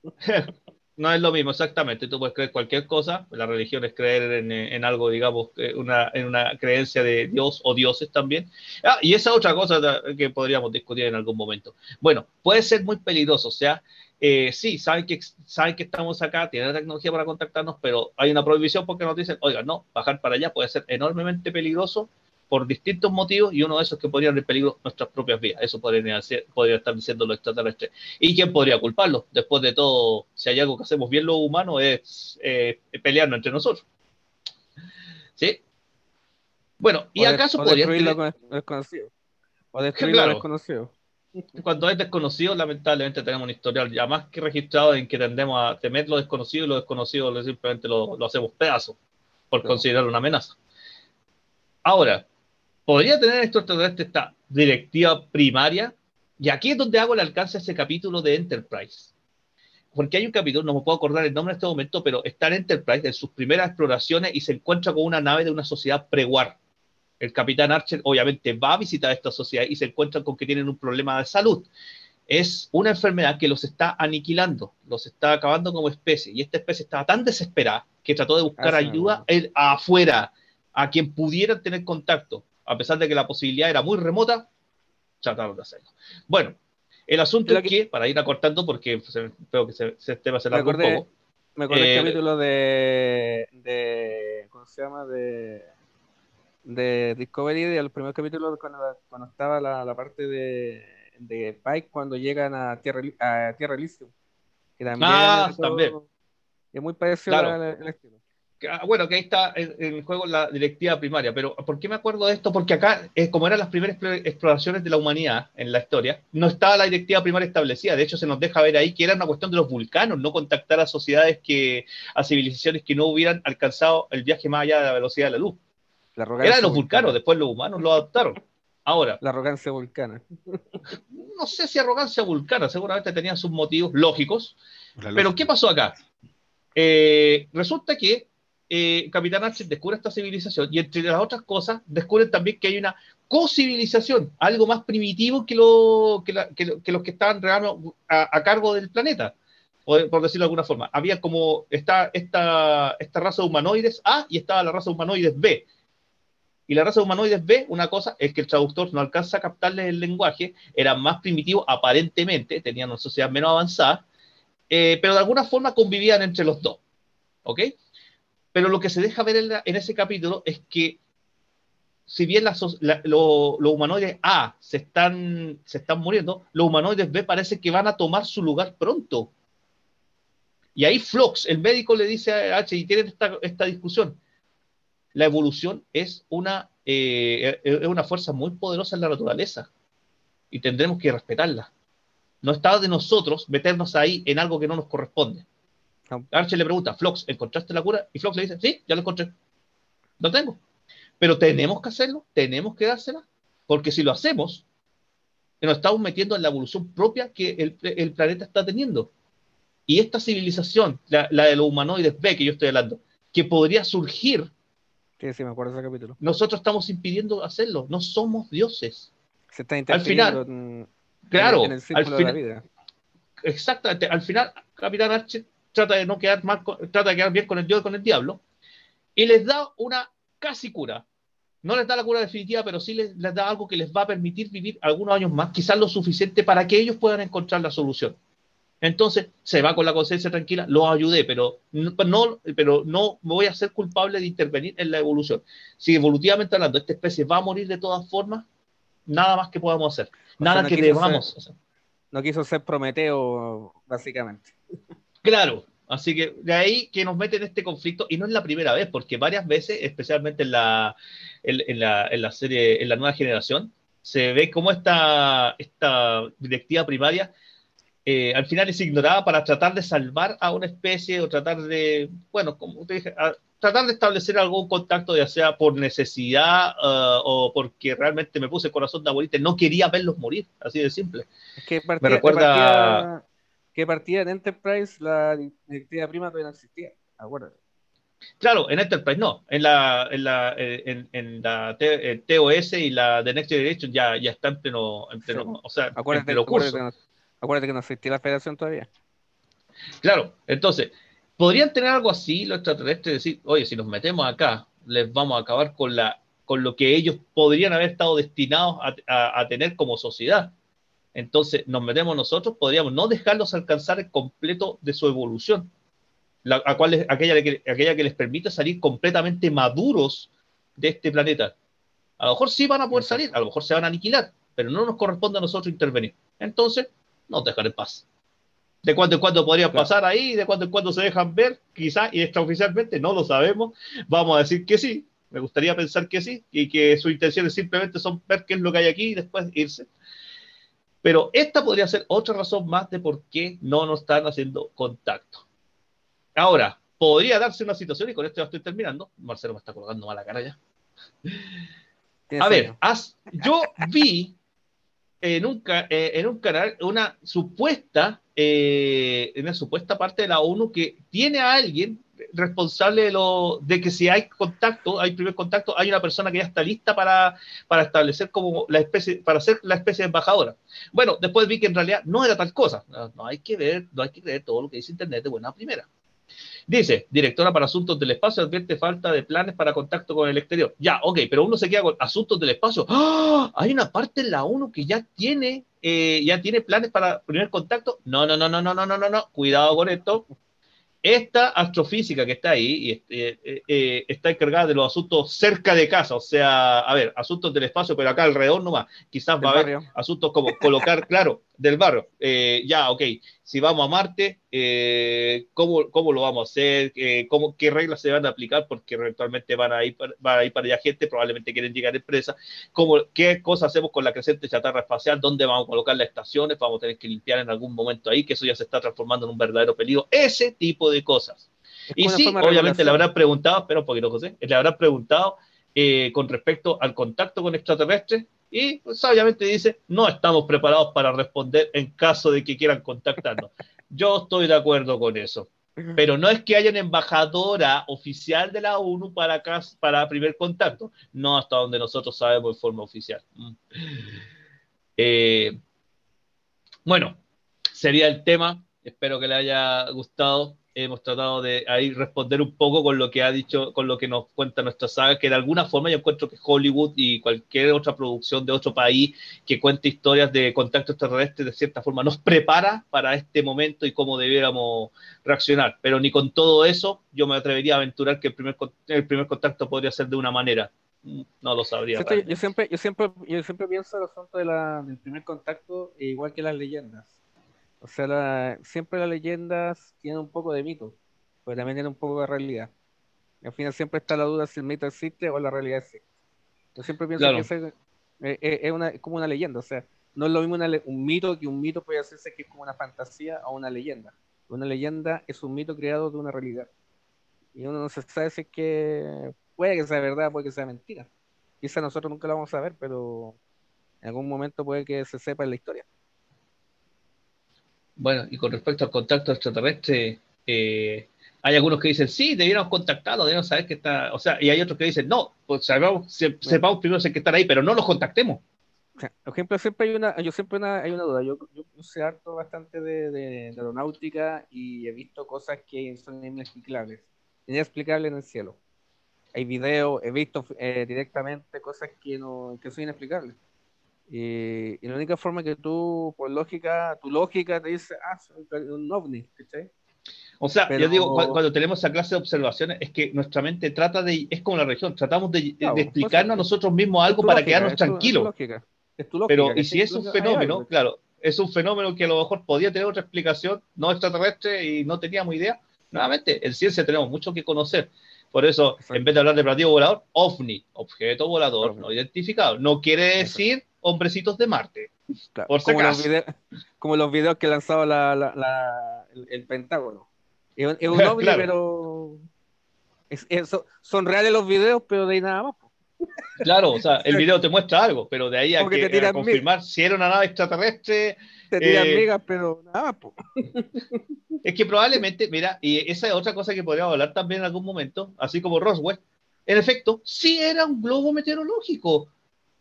no es lo mismo, exactamente. Tú puedes creer cualquier cosa. La religión es creer en, algo, digamos, una, en una creencia de Dios o dioses también. Ah, y esa otra cosa que podríamos discutir en algún momento. Bueno, puede ser muy peligroso. O sea, eh, sí, saben que, saben que estamos acá, tienen la tecnología para contactarnos, pero hay una prohibición porque nos dicen, oiga, no, bajar para allá puede ser enormemente peligroso por distintos motivos y uno de esos que podrían en peligro nuestras propias vidas. Eso podría, podría estar diciendo los extraterrestres. ¿Y quién podría culparlo? Después de todo, si hay algo que hacemos bien los humanos es eh, pelearnos entre nosotros. ¿Sí? Bueno, ¿y acaso podría... Destruirlo con desconocido. O destruirlo claro. desconocido. cuando es desconocido, lamentablemente tenemos un historial ya más que registrado en que tendemos a temer lo desconocido y lo desconocido simplemente lo, lo hacemos pedazos por considerarlo una amenaza. Ahora, ¿podría tener esto esta directiva primaria? Y aquí es donde hago el alcance a ese capítulo de Enterprise. Porque hay un capítulo, no me puedo acordar el nombre en este momento, pero está en Enterprise en sus primeras exploraciones y se encuentra con una nave de una sociedad pre-war. El capitán Archer obviamente va a visitar esta sociedad y se encuentra con que tienen un problema de salud. Es una enfermedad que los está aniquilando, los está acabando como especie. Y esta especie estaba tan desesperada que trató de buscar ayuda afuera, a quien pudieran tener contacto. A pesar de que la posibilidad era muy remota, trataron de hacerlo. Bueno, el asunto es que, para ir acortando, porque creo que se, se tema se un poco. Me acuerdo el eh, capítulo de, de. ¿Cómo se llama? De de Discovery, de los primeros capítulos, cuando, cuando estaba la, la parte de, de, Pike, cuando llegan a Tierra, a Tierra Elysium. Que también ah, también. Es muy parecido al, estilo. Ah, bueno, que ahí está en, juego la directiva primaria, pero ¿por qué me acuerdo de esto? Porque acá, eh, como eran las primeras exploraciones de la humanidad en la historia, no estaba la directiva primaria establecida. De hecho, se nos deja ver ahí que era una cuestión de los vulcanos, no contactar a sociedades que, a civilizaciones que no hubieran alcanzado el viaje más allá de la velocidad de la luz. Eran los vulcanos, después los humanos lo adoptaron. Ahora. La arrogancia vulcana. No sé si arrogancia vulcana, seguramente tenían sus motivos lógicos. Pero ¿qué pasó acá? Eh, resulta que eh, Capitán Archer descubre esta civilización y entre las otras cosas descubren también que hay una co-civilización, algo más primitivo que, lo, que, los que estaban a, a, cargo del planeta, por, por, decirlo de alguna forma. Había como esta, esta raza de humanoides A y estaba la raza de humanoides B y la raza de humanoides B, una cosa es que el traductor no alcanza a captarles el lenguaje, eran más primitivos aparentemente, tenían una sociedad menos avanzada, eh, pero de alguna forma convivían entre los dos. ¿Ok? Pero lo que se deja ver en, ese capítulo es que si bien los humanoides A se están, muriendo, los humanoides B parece que van a tomar su lugar pronto. Y ahí Flox, el médico, le dice a H, y tienen esta, esta discusión, la evolución es una, eh, es una fuerza muy poderosa en la naturaleza y tendremos que respetarla. No está de nosotros meternos ahí en algo que no nos corresponde. Archer le pregunta, Flox, ¿encontraste la cura? Y Flox le dice, sí, ya lo encontré. Lo tengo. Pero tenemos que hacerlo, tenemos que dársela, porque si lo hacemos, nos estamos metiendo en la evolución propia que el, planeta está teniendo. Y esta civilización, la, la, de los humanoides B que yo estoy hablando, que podría surgir Sí, sí, me acuerdo ese capítulo. Nosotros estamos impidiendo hacerlo, no somos dioses. Se está interfiriendo al final, en, claro, en el al final, de la vida. Exactamente, al final Capitán Archer trata de no quedar mal, trata de quedar bien con el dios con el diablo, y les da una casi cura. No les da la cura definitiva, pero sí les, les da algo que les va a permitir vivir algunos años más, quizás lo suficiente para que ellos puedan encontrar la solución. Entonces se va con la conciencia tranquila, lo ayudé, pero no, pero no me voy a ser culpable de intervenir en la evolución. Si evolutivamente hablando esta especie va a morir de todas formas, nada más que podamos hacer, nada que debamos hacer. No quiso ser Prometeo, básicamente. Claro, así que de ahí que nos mete en este conflicto, y no es la primera vez, porque varias veces, especialmente en la, en, la, en la serie, en la nueva generación, se ve como esta, esta directiva primaria eh, al final es ignorada para tratar de salvar a una especie o tratar de, bueno, como te dije, tratar de establecer algún contacto, ya sea por necesidad uh, o porque realmente me puse el corazón de abuelita, no quería verlos morir, así de simple. Es que partía, me recuerda... Que partía, en Enterprise la directiva prima todavía no existía, acuérdate. Claro, en Enterprise no, en la, en la, en, en la TOS y la de Next Generation ya, ya está en pleno, en pleno, o sea, acuérdate, en pleno curso. Acuérdate que no existía la federación todavía. Claro, entonces, podrían tener algo así los extraterrestres, decir, oye, si nos metemos acá, les vamos a acabar con, la, con lo que ellos podrían haber estado destinados a, tener como sociedad. Entonces, nos metemos nosotros, podríamos no dejarlos alcanzar el completo de su evolución, la, a cual, aquella, que, aquella que les permita salir completamente maduros de este planeta. A lo mejor sí van a poder salir, a lo mejor se van a aniquilar, pero no nos corresponde a nosotros intervenir. Entonces, no dejar en paz. De cuando en cuando podría pasar ahí, de cuando en cuando se dejan ver, quizá, y extraoficialmente, no lo sabemos. Vamos a decir que sí, me gustaría pensar que sí, y que sus intenciones simplemente son ver qué es lo que hay aquí y después irse. Pero esta podría ser otra razón más de por qué no nos están haciendo contacto. Ahora, podría darse una situación, y con esto ya estoy terminando. Marcelo me está colgando mala cara ya. A ver, yo vi en un, eh, en un canal una supuesta, eh, una supuesta parte de la ONU que tiene a alguien responsable de, que si hay contacto, hay primer contacto, hay una persona que ya está lista para, para establecer como la especie, para ser la especie de embajadora. Bueno, después vi que en realidad no era tal cosa. No, hay que ver, no hay que creer todo lo que dice Internet de buena primera. Dice, directora para asuntos del espacio advierte falta de planes para contacto con el exterior. Ya, ok, pero uno se queda con asuntos del espacio. ¡Ah! Hay una parte en la ONU que ya tiene, eh, ya tiene planes para primer contacto. No, no, no, no, no, no, no, no, no. Cuidado con esto. Esta astrofísica que está ahí y, eh, eh, está encargada de los asuntos cerca de casa, o sea, a ver, asuntos del espacio, pero acá alrededor nomás. Quizás va a haber asuntos como colocar, claro, del barrio. ya, ok, si vamos a Marte, eh, ¿cómo, ¿cómo, lo vamos a hacer, eh, cómo, qué reglas se van a aplicar, porque eventualmente van a ir, van a ir para allá gente, probablemente quieren llegar empresas, cómo, qué cosas hacemos con la creciente chatarra espacial, dónde vamos a colocar las estaciones, vamos a tener que limpiar en algún momento ahí, que eso ya se está transformando en un verdadero peligro, ese tipo de cosas. y sí, obviamente le habrán preguntado, pero un poquito, José, le habrán preguntado eh, con respecto al contacto con extraterrestres, y pues, sabiamente dice, no estamos preparados para responder en caso de que quieran contactarnos. Yo estoy de acuerdo con eso. Pero no es que haya una embajadora oficial de la ONU para, para primer contacto. No hasta donde nosotros sabemos de forma oficial. Mm. Eh, bueno, sería el tema. Espero que le haya gustado hemos tratado de ahí responder un poco con lo que ha dicho, con lo que nos cuenta nuestra saga, que de alguna forma yo encuentro que Hollywood y cualquier otra producción de otro país que cuente historias de contacto extraterrestre de cierta forma nos prepara para este momento y cómo debiéramos reaccionar. Pero ni con todo eso yo me atrevería a aventurar que el primer, el primer contacto podría ser de una manera. No lo sabría. Yo siempre, yo siempre, yo siempre pienso el asunto de la, del primer contacto igual que las leyendas o sea, siempre las leyendas tienen un poco de mito, pero también tienen un poco de realidad. Y al final siempre está la duda si el mito existe o la realidad existe. Yo siempre pienso que es, eh, eh, es, una, como una leyenda, o sea, no es lo mismo un mito que un mito puede hacerse que es como una fantasía o una leyenda. Una leyenda es un mito creado de una realidad. Y uno no se sabe si es que puede que sea verdad, puede que sea mentira. Quizá nosotros nunca lo vamos a ver, pero en algún momento puede que se sepa en la historia. Bueno, y con respecto al contacto extraterrestre, eh, hay algunos que dicen, sí, debiéramos contactarlo, debiéramos saber que está, o sea, y hay otros que dicen, no, pues sepamos, sepamos primero que están ahí, pero no los contactemos. Por ejemplo, siempre hay una, yo siempre hay una duda, yo, yo, sé harto bastante de, de, aeronáutica y he visto cosas que son inexplicables, inexplicables en el cielo. Hay videos, he visto eh, directamente cosas que, no, que son inexplicables. Y, la única forma que tú, por lógica, tu lógica te dice, ah, un ovni, ¿cachai? O sea, yo digo, cuando, tenemos esa clase de observaciones, es que nuestra mente trata de, es como la región, tratamos de, explicarnos a nosotros mismos algo para quedarnos tranquilos. Pero, y si es un fenómeno, claro, es un fenómeno que a lo mejor podía tener otra explicación no extraterrestre y no teníamos idea, nuevamente, en ciencia tenemos mucho que conocer. Por eso, en vez de hablar de platillo volador, OVNI, objeto volador no identificado. No quiere decir hombrecitos de Marte. como, los videos, como, los videos, que lanzaba la, el, Pentágono. Es, un ovni, pero son reales los videos, pero de ahí nada más. Claro, o sea, el video te muestra algo, pero de ahí a, que, confirmar si era una nave extraterrestre. Te tiran eh, migas, pero nada más. Es que probablemente, mira, y esa es otra cosa que podríamos hablar también en algún momento, así como Roswell, en efecto, sí era un globo meteorológico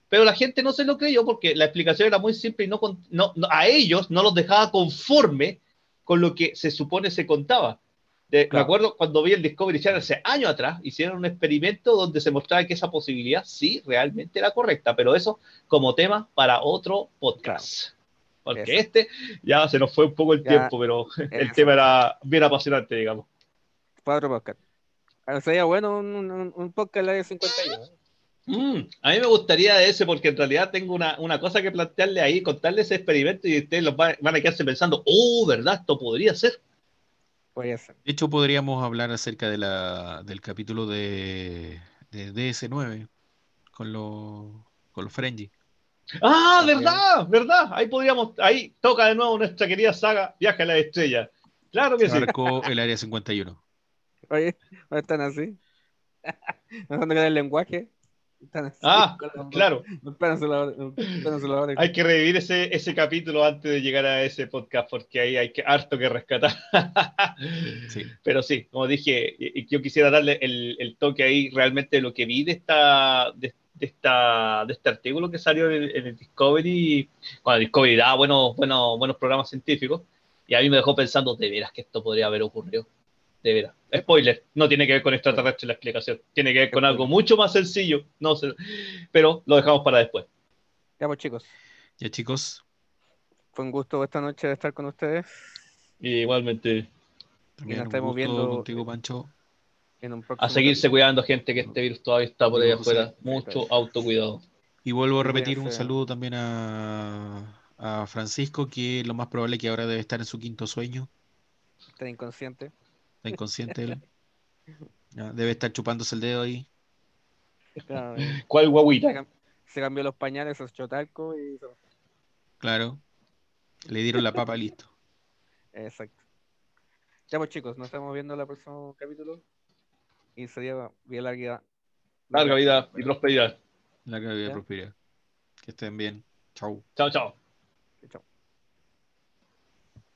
pero la gente no se lo creyó porque la explicación era muy simple y no, no, a ellos no los dejaba conforme con lo que se supone se contaba. De, Me acuerdo cuando vi el Discovery Channel hace años atrás, hicieron un experimento donde se mostraba que esa posibilidad sí realmente era correcta, pero eso como tema para otro podcast. Porque este ya se nos fue un poco el tiempo, pero el tema era bien apasionante, digamos. Para otro podcast. Sería bueno un, un, podcast de 51. Mm, a mí me gustaría ese porque en realidad tengo una, cosa que plantearle ahí, contarle ese experimento y ustedes los van, a quedarse pensando, oh, ¿verdad? Esto podría ser. Podría ser. De hecho, podríamos hablar acerca de la, del capítulo de, DS9 con, los con los Frenzy. Ah, verdad, verdad. Ahí podríamos, ahí toca de nuevo nuestra querida saga Viaje a la Estrella. Claro que Se sí. marcó el área 51. Oye, no están así. Pensando que el lenguaje. Así. Ah, Claro, la la hay que revivir ese, ese capítulo antes de llegar a ese podcast porque ahí hay que, harto que rescatar. Sí. Pero sí, como dije, yo quisiera darle el, el toque ahí realmente de lo que vi de esta, de, de esta, de este artículo que salió en el, en el Discovery, cuando Discovery daba buenos, buenos, buenos programas científicos, y a mí me dejó pensando, de veras que esto podría haber ocurrido. De veras. Spoiler, no tiene que ver con extraterrestre la explicación, tiene que ver con algo mucho más sencillo, no sé, pero lo dejamos para después. Ya pues chicos, Ya chicos, fue un gusto esta noche de estar con ustedes Y igualmente, también nos un estamos gusto viendo- contigo, Pancho. en un próximo a seguirse cuidando, gente, que este virus todavía está por ahí afuera. Mucho autocuidado. Y vuelvo a Y repetir un saludo también a, a Francisco, que lo más probable es que ahora debe estar en su quinto sueño. Está inconsciente. Está inconsciente él. Debe estar chupándose el dedo ahí. Claro, ¿Cuál se, guaguita? se cambió los pañales, se echó talco y se- Claro. Le dieron la papa, listo. Exacto. Ya pues chicos, nos estamos viendo en el próximo capítulo. Y sería bien larga. Larga vida y prosperidad. La que había Ya. prosperidad. Que estén bien. Chau. Chao, chao. Chao.